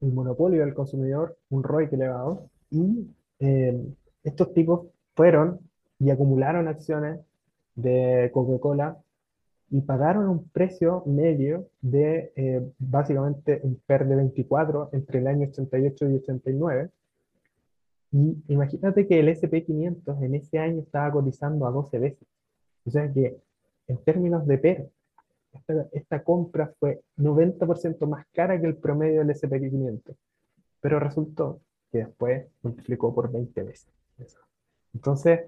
el monopolio del consumidor, un ROI elevado, y eh, estos tipos fueron y acumularon acciones de Coca-Cola y pagaron un precio medio de eh, básicamente un PER de 24 entre el año 88 y 89. Y imagínate que el SP500 en ese año estaba cotizando a 12 veces. O sea que en términos de PER, esta, compra fue 90% más cara que el promedio del SP500. Pero resultó que después multiplicó por 20 veces. Entonces,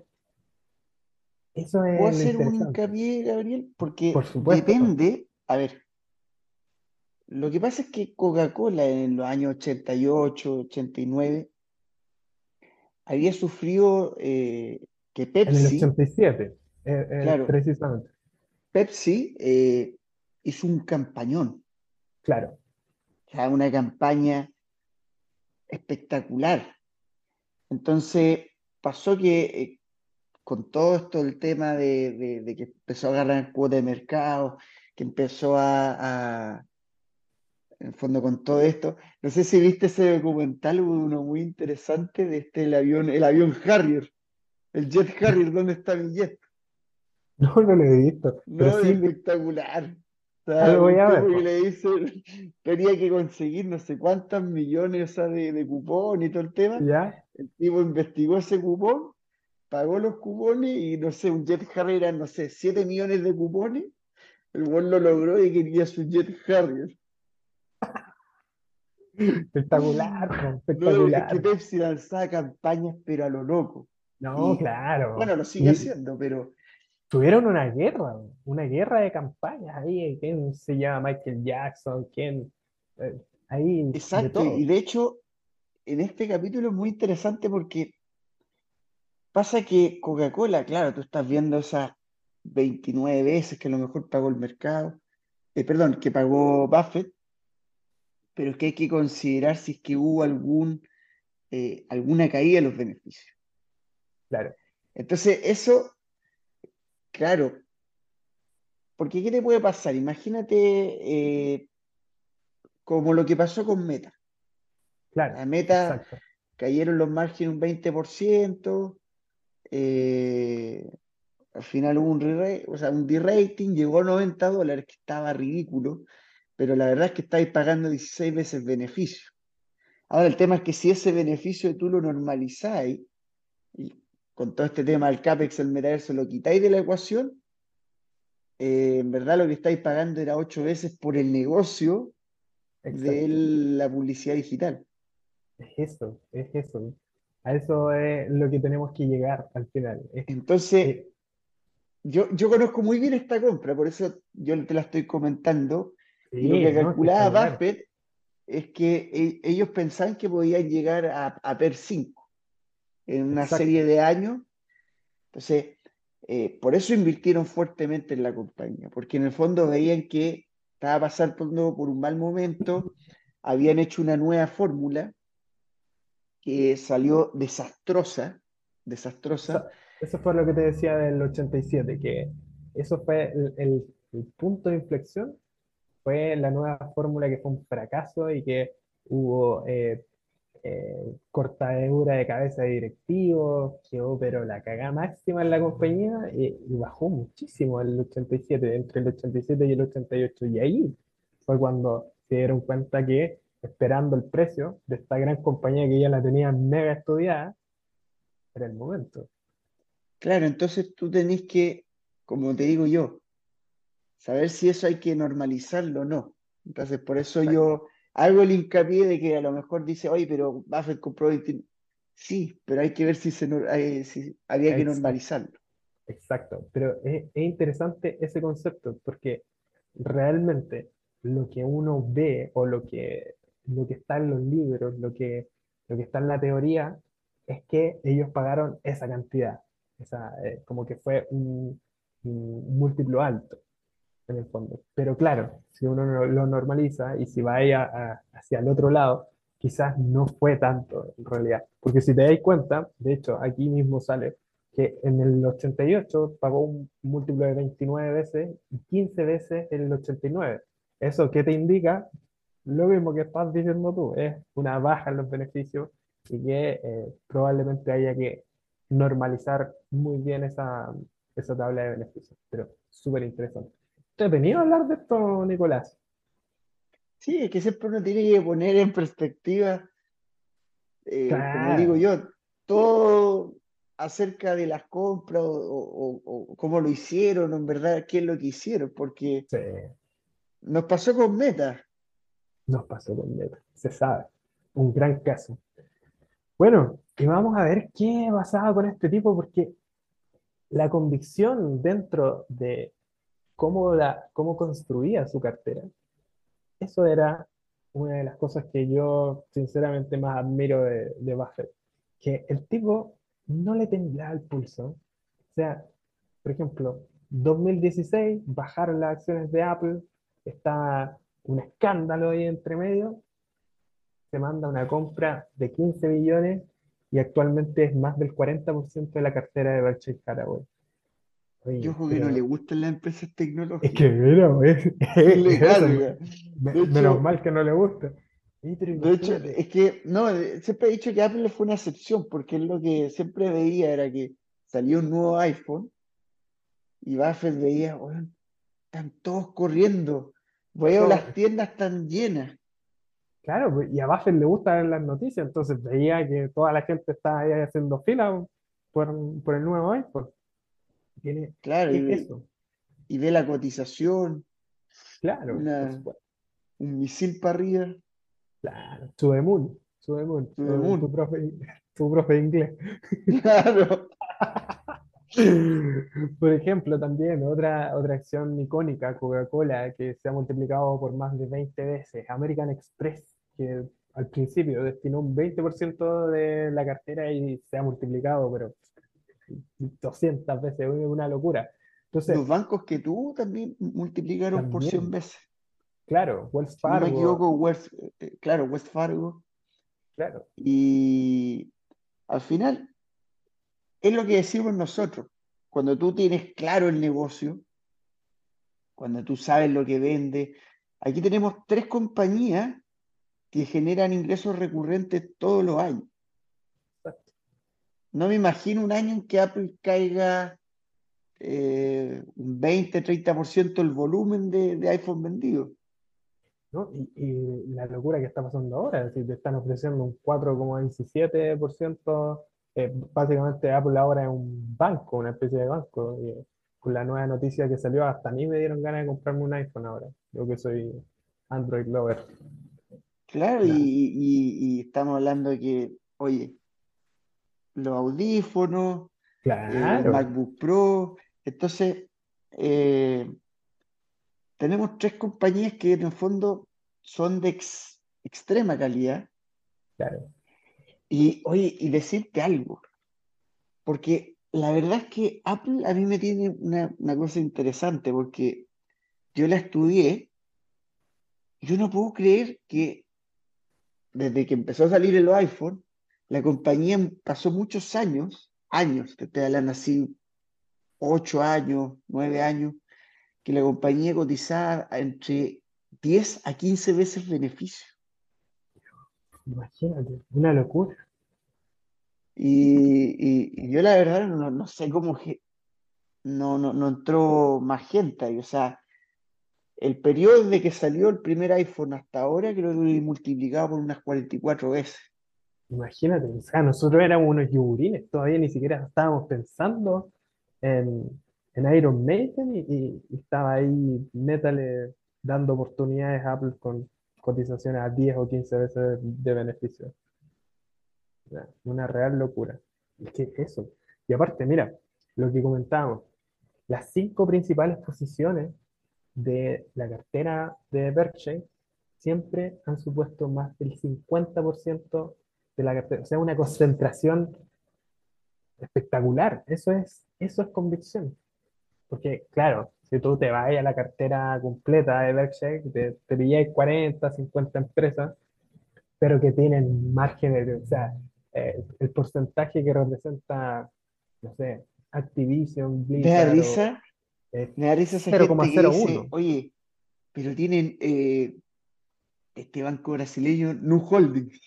eso es ¿Puedo hacer un hincapié, Gabriel? Porque depende, a ver, lo que pasa es que Coca-Cola en los años 88, 89, había sufrido eh, que Pepsi... En el 87, eh, eh, claro, precisamente. Pepsi hizo un campañón. Claro. O sea, una campaña espectacular. Entonces, pasó que con todo esto el tema de, que empezó a agarrar cuota de mercado, que empezó a, en el fondo con todo esto, no sé si viste ese documental, uno muy interesante de este, el avión, el avión Harrier, el jet Harrier, ¿dónde está mi jet? No, no lo he visto. No, es espectacular. O le dice, tenía que conseguir no sé cuántas millones de, de cupón y todo el tema. ¿Ya? El tipo investigó ese cupón pagó los cupones y no sé, un Jet Harrier era, no sé, 7 millones de cupones. El buen lo logró y quería su Jet Harrier. Espectacular, espectacular. No, es que Pepsi lanzaba campañas, pero a lo loco. No, claro. Bueno, lo sigue haciendo, pero. Tuvieron una guerra, una guerra de campañas ahí. ¿Quién se llama Michael Jackson? ¿Quién? Eh, ahí. Exacto, y de hecho, en este capítulo es muy interesante porque Pasa que Coca-Cola, claro, tú estás viendo esas 29 veces que a lo mejor pagó el mercado, eh, perdón, que pagó Buffett, pero es que hay que considerar si es que hubo algún, eh, alguna caída en los beneficios. Claro. Entonces, eso, claro, porque ¿qué te puede pasar? Imagínate eh, como lo que pasó con Meta. Claro. La Meta cayeron los márgenes un 20%, eh, al final hubo un, re, o sea, un de-rating, llegó a 90 dólares, que estaba ridículo, pero la verdad es que estáis pagando 16 veces beneficio. Ahora el tema es que si ese beneficio tú lo normalizáis, y con todo este tema del CAPEX, el metaverso, lo quitáis de la ecuación, eh, en verdad lo que estáis pagando era 8 veces por el negocio de la publicidad digital. Es eso, es eso. A eso es lo que tenemos que llegar al final. Entonces, yo, yo conozco muy bien esta compra, por eso yo te la estoy comentando. y lo que calculaba Buffett es que e, ellos pensaban que podían llegar a, a PER 5 en una serie de años. Entonces, eh, por eso invirtieron fuertemente en la compañía, porque en el fondo veían que estaba pasando por un mal momento, habían hecho una nueva fórmula que salió desastrosa, desastrosa. Eso, fue lo que te decía del 87, que eso fue el, punto de inflexión, fue la nueva fórmula que fue un fracaso y que hubo eh, eh, cortadura de cabeza de directivos, quedó pero la cagada máxima en la compañía y, y, bajó muchísimo el 87, entre el 87 y el 88. Y ahí fue cuando se dieron cuenta que esperando el precio de esta gran compañía que ya la tenía mega estudiada, era el momento. Claro, entonces tú tenés que, como te digo yo, saber si eso hay que normalizarlo o no. Entonces, por eso yo hago el hincapié de que a lo mejor dice, oye, pero Buffett compró Sí, pero hay que ver si, se, si había que normalizarlo. Exacto, pero es, es, interesante ese concepto porque realmente lo que uno ve o lo que lo que está en los libros, lo que, lo que está en la teoría, es que ellos pagaron esa cantidad, esa, eh, como que fue un, múltiplo alto en el fondo. Pero claro, si uno lo normaliza y si va hacia el otro lado, quizás no fue tanto en realidad. Porque si te dais cuenta, de hecho, aquí mismo sale que en el 88 pagó un múltiplo de 29 veces y 15 veces en el 89. ¿Eso qué te indica? Lo mismo que estás diciendo tú, es una baja en los beneficios y que eh, probablemente haya que normalizar muy bien esa, esa tabla de beneficios. Pero súper interesante. ¿Te venido a hablar de esto, Nicolás? Sí, es que siempre uno tiene que poner en perspectiva, eh, como digo yo, todo acerca de las compras o, cómo lo hicieron, en verdad, qué es lo que hicieron, porque nos pasó con Meta. Nos pasó con Meta, se sabe. Un gran caso. Bueno, y vamos a ver qué pasaba con este tipo, porque la convicción dentro de cómo, la, cómo construía su cartera, eso era una de las cosas que yo sinceramente más admiro de, de Buffett, que el tipo no le temblaba el pulso. O sea, por ejemplo, 2016 bajaron las acciones de Apple, está un escándalo ahí entre medio, se manda una compra de 15 billones y actualmente es más del 40% de la cartera de Berkshire Hathaway. Yo creo que no le gustan las empresas tecnológicas. Es que, mira, es, menos mal que no le gusta. De hecho, es que, no, siempre he dicho que Apple fue una excepción, porque es lo que siempre veía era que salió un nuevo iPhone y Buffett veía, están todos corriendo, veo las tiendas están llenas. Claro, pues, y a Buffett le gusta ver las noticias, entonces veía que toda la gente estaba ahí haciendo fila por, el nuevo iPhone. Tiene, claro, y, eso? y ve la cotización. Claro, un misil para arriba. Claro, Subemul, Subemul. Tu, profe, tu profe de inglés. Claro. Por ejemplo, también otra, otra acción icónica, Coca-Cola, que se ha multiplicado por más de 20 veces. American Express, que al principio destinó un 20% de la cartera y se ha multiplicado, pero 200 veces, una locura. Entonces, Los bancos que tú también multiplicaron por 100 veces. Claro, Wells Fargo. no me equivoco, eh, claro, West Fargo. Claro. Y al final, es lo que decimos nosotros. Cuando tú tienes claro el negocio, cuando tú sabes lo que vende, aquí tenemos tres compañías que generan ingresos recurrentes todos los años. No me imagino un año en que Apple caiga eh, un 20, 30% el volumen de, de iPhone vendido. Y, la locura que está pasando ahora, es decir, te están ofreciendo un 4,17%, eh, básicamente Apple ahora es un banco, una especie de banco, y con la nueva noticia que salió, hasta a mí me dieron ganas de comprarme un iPhone ahora, yo que soy Android lover. Claro, y, estamos hablando de que, oye, los audífonos, el MacBook Pro, entonces, eh, tenemos tres compañías que en el fondo son de extrema calidad. Claro. Y oye, y decirte algo, porque la verdad es que Apple a mí me tiene una, cosa interesante, porque yo la estudié, yo no puedo creer que desde que empezó a salir el iPhone, la compañía pasó muchos años, años, te hablan así, ocho años, nueve años, que la compañía cotizaba entre 10 a 15 veces beneficio. Imagínate, una locura. Y, yo la verdad no, sé cómo no, no, no entró más gente ahí. O sea, el periodo de que salió el primer iPhone hasta ahora creo que lo multiplicado por unas 44 veces. Imagínate, o sea, nosotros éramos unos yogurines, todavía ni siquiera estábamos pensando en, en Iron Maiden y, estaba ahí Metal dando oportunidades a Apple con cotizaciones a 10 o 15 veces de beneficio. Una real locura. Es que eso. Y aparte, mira, lo que comentábamos, las cinco principales posiciones de la cartera de Berkshire siempre han supuesto más del 50% de la cartera. O sea, una concentración espectacular. Eso es, eso es convicción. Porque, claro, si tú te vas a la cartera completa de Berkshire, te, te pilláis 40, 50 empresas, pero que tienen márgenes, o sea, eh, el porcentaje que representa, no sé, Activision, Blizzard. Me da risa, me da risa esa gente que dice, oye, pero tienen eh, este banco brasileño, Nu Holdings.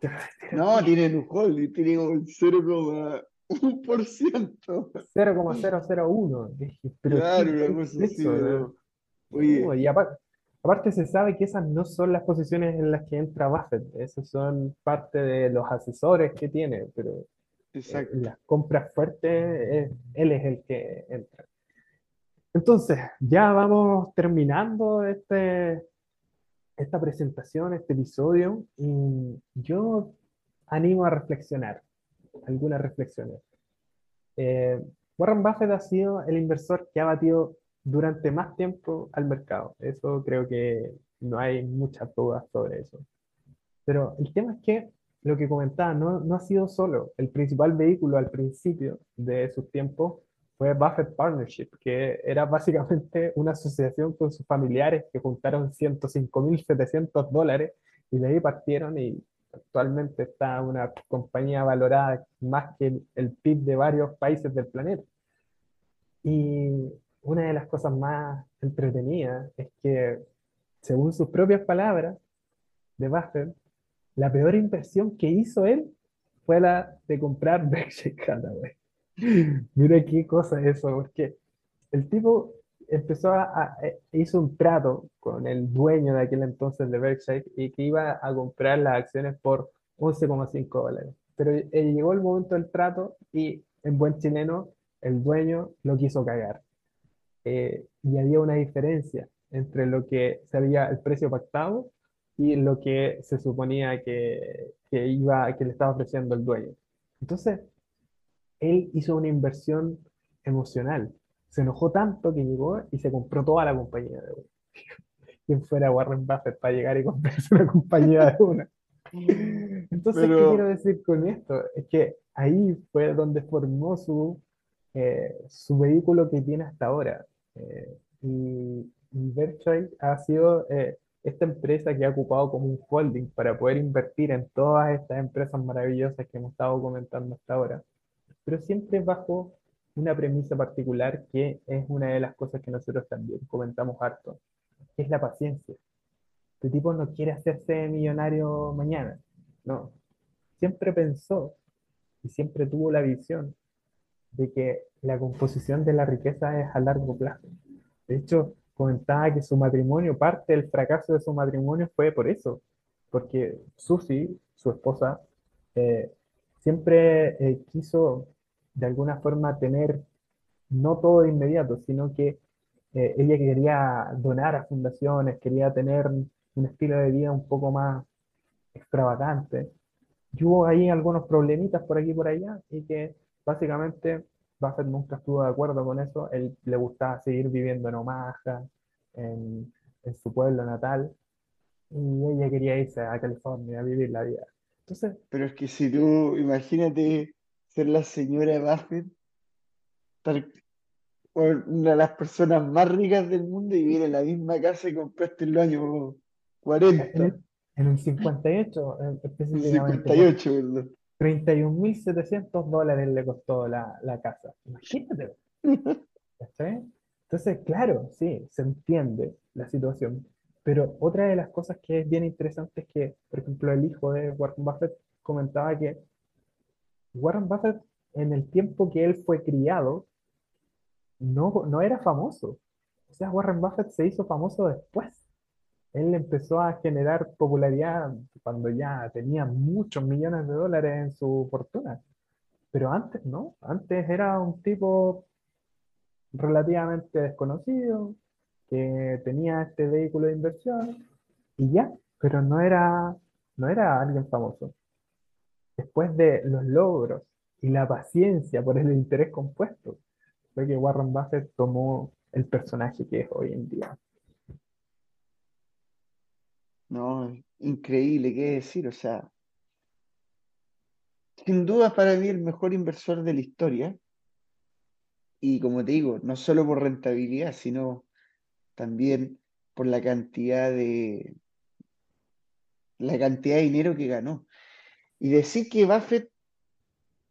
No, tiene Nu Holdings, tiene un 0,1%. 0,001. Claro, una cosa así. y aparte, se sabe que esas no son las posiciones en las que entra Buffett, esas son parte de los asesores que tiene, pero eh, las compras fuertes, él es el que entra. Entonces, ya vamos terminando este, esta presentación, este episodio, y yo animo a reflexionar, algunas reflexiones. Eh, Warren Buffett ha sido el inversor que ha batido durante más tiempo al mercado. Eso creo que no hay muchas dudas sobre eso. Pero el tema es que lo que comentaba no, no ha sido solo. El principal vehículo al principio de sus tiempos fue Buffett Partnership, que era básicamente una asociación con sus familiares que juntaron 105.700 dólares y de ahí partieron y actualmente está una compañía valorada más que el, PIB de varios países del planeta. Y una de las cosas más entretenidas es que, según sus propias palabras de Buffett, la peor inversión que hizo él fue la de comprar Berkshire Hathaway. Mira qué cosa es eso, porque el tipo empezó a, hizo un trato con el dueño de aquel entonces de Berkshire y que iba a comprar las acciones por 11,5 dólares. Pero llegó el momento del trato y en buen chileno el dueño lo quiso cagar. Eh, y había una diferencia entre lo que sería el precio pactado y lo que se suponía que, que, iba, que le estaba ofreciendo el dueño. Entonces, él hizo una inversión emocional. Se enojó tanto que llegó y se compró toda la compañía de una. Quien fuera Warren Buffett para llegar y comprarse una compañía de una. Entonces, ¿qué quiero decir con esto? Es que ahí fue donde formó su, eh, su vehículo que tiene hasta ahora. Eh, y, y ha sido eh, esta empresa que ha ocupado como un holding para poder invertir en todas estas empresas maravillosas que hemos estado comentando hasta ahora, pero siempre bajo una premisa particular que es una de las cosas que nosotros también comentamos harto, que es la paciencia. Este tipo no quiere hacerse millonario mañana, no. Siempre pensó y siempre tuvo la visión de que la composición de la riqueza es a largo plazo. De hecho, comentaba que su matrimonio, parte del fracaso de su matrimonio fue por eso, porque Susie, su esposa, eh, siempre eh, quiso de alguna forma tener no todo de inmediato, sino que eh, ella quería donar a fundaciones, quería tener un estilo de vida un poco más extravagante. Y hubo ahí algunos problemitas por aquí y por allá y que básicamente Buffett nunca estuvo de acuerdo con eso, él le gustaba seguir viviendo en Omaha, en, en su pueblo natal, y ella quería irse a California a vivir la vida. Entonces, Pero es que si tú, imagínate ser la señora Buffett, una de las personas más ricas del mundo y vivir en la misma casa y compraste en los años 40. En en el 58, específicamente. 58, ¿verdad? 31.700 dólares le costó la, la casa. Imagínate. Entonces, claro, sí, se entiende la situación. Pero otra de las cosas que es bien interesante es que, por ejemplo, el hijo de Warren Buffett comentaba que Warren Buffett, en el tiempo que él fue criado, no, no era famoso. O sea, Warren Buffett se hizo famoso después él empezó a generar popularidad cuando ya tenía muchos millones de dólares en su fortuna. Pero antes no, antes era un tipo relativamente desconocido, que tenía este vehículo de inversión y ya, pero no era, no era alguien famoso. Después de los logros y la paciencia por el interés compuesto, fue que Warren Buffett tomó el personaje que es hoy en día. No, increíble, qué decir, o sea, sin duda para mí el mejor inversor de la historia. Y como te digo, no solo por rentabilidad, sino también por la cantidad de la cantidad de dinero que ganó. Y decir que Buffett,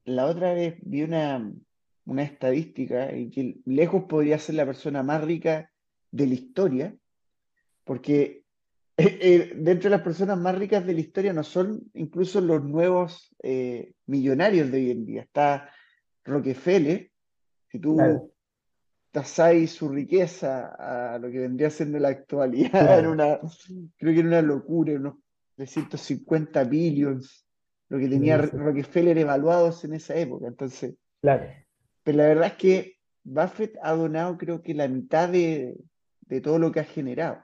la otra vez vi una, una estadística y que lejos podría ser la persona más rica de la historia, porque eh, eh, dentro de las personas más ricas de la historia no son incluso los nuevos eh, millonarios de hoy en día. Está Rockefeller, si tú tasáis su riqueza a lo que vendría siendo la actualidad, una, creo que era una locura, unos 350 billions, lo que tenía Rockefeller evaluados en esa época. Entonces, claro. pero la verdad es que Buffett ha donado creo que la mitad de, de todo lo que ha generado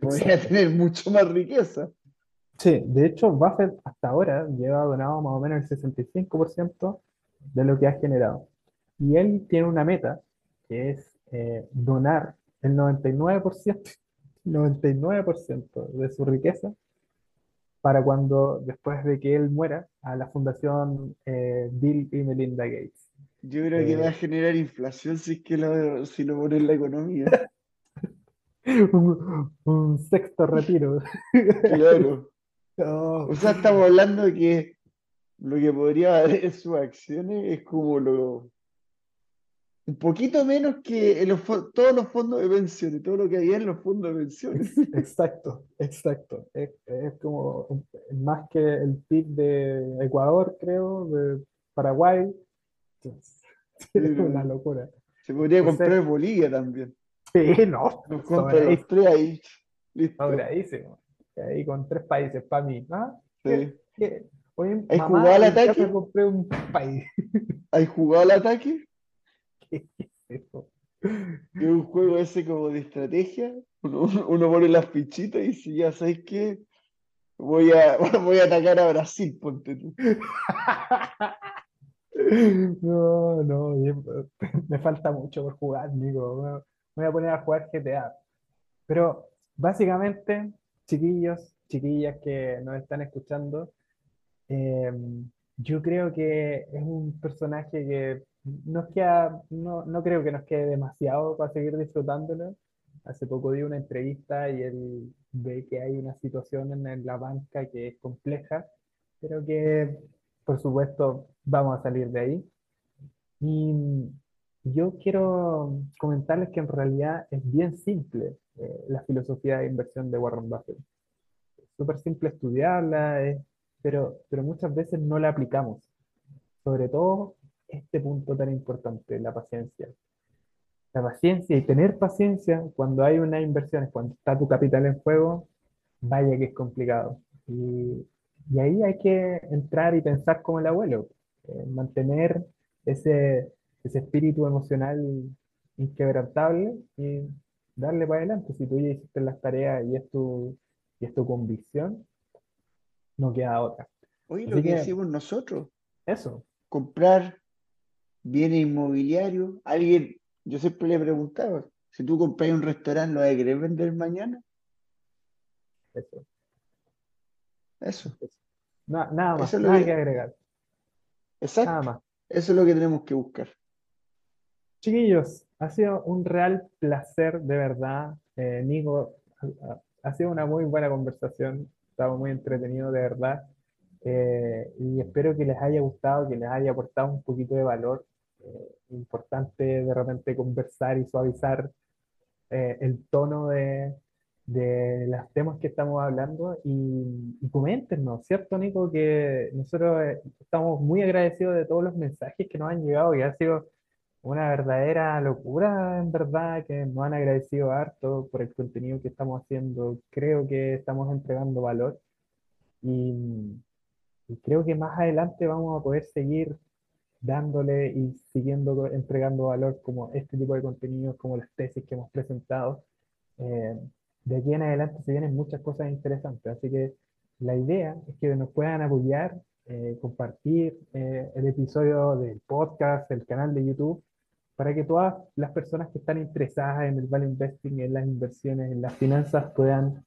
podría tener mucho más riqueza. Sí, de hecho, Buffett hasta ahora lleva donado más o menos el 65% de lo que ha generado. Y él tiene una meta, que es eh, donar el 99%, 99% de su riqueza para cuando, después de que él muera, a la fundación eh, Bill y Melinda Gates. Yo creo que va a eh, generar inflación si es que lo, si lo pone en la economía. un, sexto retiro. Claro. O sea, estamos hablando de que lo que podría haber en sus acciones es como lo. Un poquito menos que todos los fondos de pensiones, todo lo que había en los fondos de pensiones. Exacto, exacto. Es, como más que el PIB de Ecuador, creo, de Paraguay. Es una locura. Se podría comprar Bolivia también. Sí, no. Nos los tres ahí. Listo. Ahí con tres países para mí. ¿ah? Sí. ¿Hay jugado al ataque? compré un país. ¿Hay jugado al ataque? ¿Qué es un juego ese como de estrategia. Uno, pone las fichitas y si ya sabes que voy a, voy a atacar a Brasil, ponte tú. No, no, me falta mucho por jugar, Nico voy a poner a jugar GTA. Pero básicamente, chiquillos, chiquillas que nos están escuchando, em, yo creo que es un personaje que no, no creo que nos quede demasiado para seguir disfrutándolo. Hace poco di una entrevista y él ve que hay una situación en la banca que es compleja, pero que por supuesto vamos a salir de ahí. Y yo quiero comentarles que en realidad es bien simple eh, la filosofía de inversión de Warren Buffett. Es súper simple estudiarla, pero, pero muchas veces no la aplicamos. Sobre todo este punto tan importante, la paciencia. La paciencia y tener paciencia cuando hay una inversión, cuando está tu capital en juego, vaya que es complicado. Y, y ahí hay que entrar y pensar como el abuelo, eh, mantener ese ese espíritu emocional inquebrantable y darle para adelante. Si tú ya hiciste las tareas y es tu, y es tu convicción, no queda otra. Oye, lo que, decimos nosotros. Eso. Comprar bienes inmobiliarios. Alguien, yo siempre le preguntaba, si tú compras un restaurante, ¿lo vas a querer vender mañana? Eso. Eso. nada más, nada que... agregar. Exacto. Nada más. Eso es lo que tenemos que buscar. Chiquillos, ha sido un real placer, de verdad. Eh, Nico, ha sido una muy buena conversación. Estaba muy entretenido, de verdad. Eh, y espero que les haya gustado, que les haya aportado un poquito de valor. Eh, importante de repente conversar y suavizar el tono de, de los temas que estamos hablando y, y coméntenos, ¿cierto, Nico? Que nosotros estamos muy agradecidos de todos los mensajes que nos han llegado, que ha sido una verdadera locura, en verdad, que nos han agradecido harto por el contenido que estamos haciendo. Creo que estamos entregando valor y, creo que más adelante vamos a poder seguir dándole y siguiendo entregando valor como este tipo de contenidos, como las tesis que hemos presentado. Eh, de aquí en adelante se vienen muchas cosas interesantes, así que la idea es que nos puedan apoyar, eh, compartir eh, el episodio del podcast, el canal de YouTube para que todas las personas que están interesadas en el value investing, en las inversiones, en las finanzas, puedan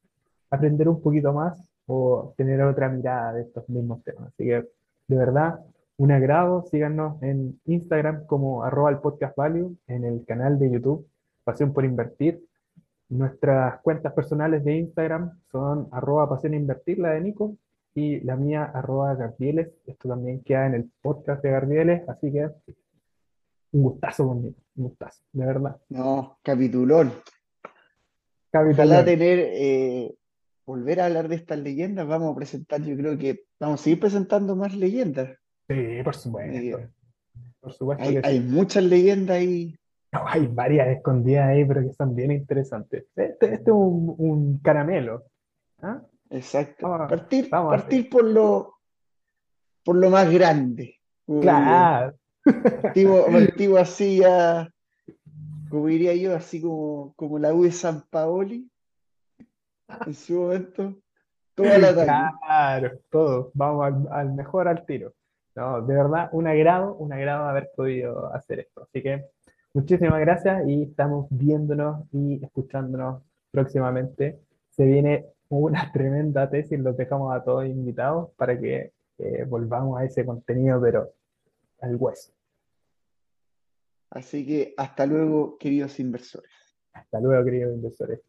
aprender un poquito más o tener otra mirada de estos mismos temas. Así que, de verdad, un agrado. Síganos en Instagram como arroba el podcast value, en el canal de YouTube, Pasión por Invertir. Nuestras cuentas personales de Instagram son arroba pasión invertir, la de Nico, y la mía arroba Gardieles. Esto también queda en el podcast de Gardieles, así que un gustazo conmigo, un gustazo, de verdad. No, capitulón. Ojalá tener, eh, volver a hablar de estas leyendas. Vamos a presentar, yo creo que vamos a seguir presentando más leyendas. Sí, por supuesto. Por supuesto hay, muchas leyendas ahí. hay varias escondidas ahí, pero que son bien interesantes. Este, este es un, caramelo. ¿ah? Exacto. partir partir por lo, por lo más grande. Claro. Partimos, así ya, como diría yo, así como, como la U de San Paoli en su momento. Toda la Claro, todo. Vamos al, mejor al tiro. No, de verdad, un agrado, un agrado haber podido hacer esto. Así que muchísimas gracias y estamos viéndonos y escuchándonos próximamente. Se viene una tremenda tesis, los dejamos a todos invitados para que eh, volvamos a ese contenido, pero al hueso. Así que hasta luego, queridos inversores. Hasta luego, queridos inversores.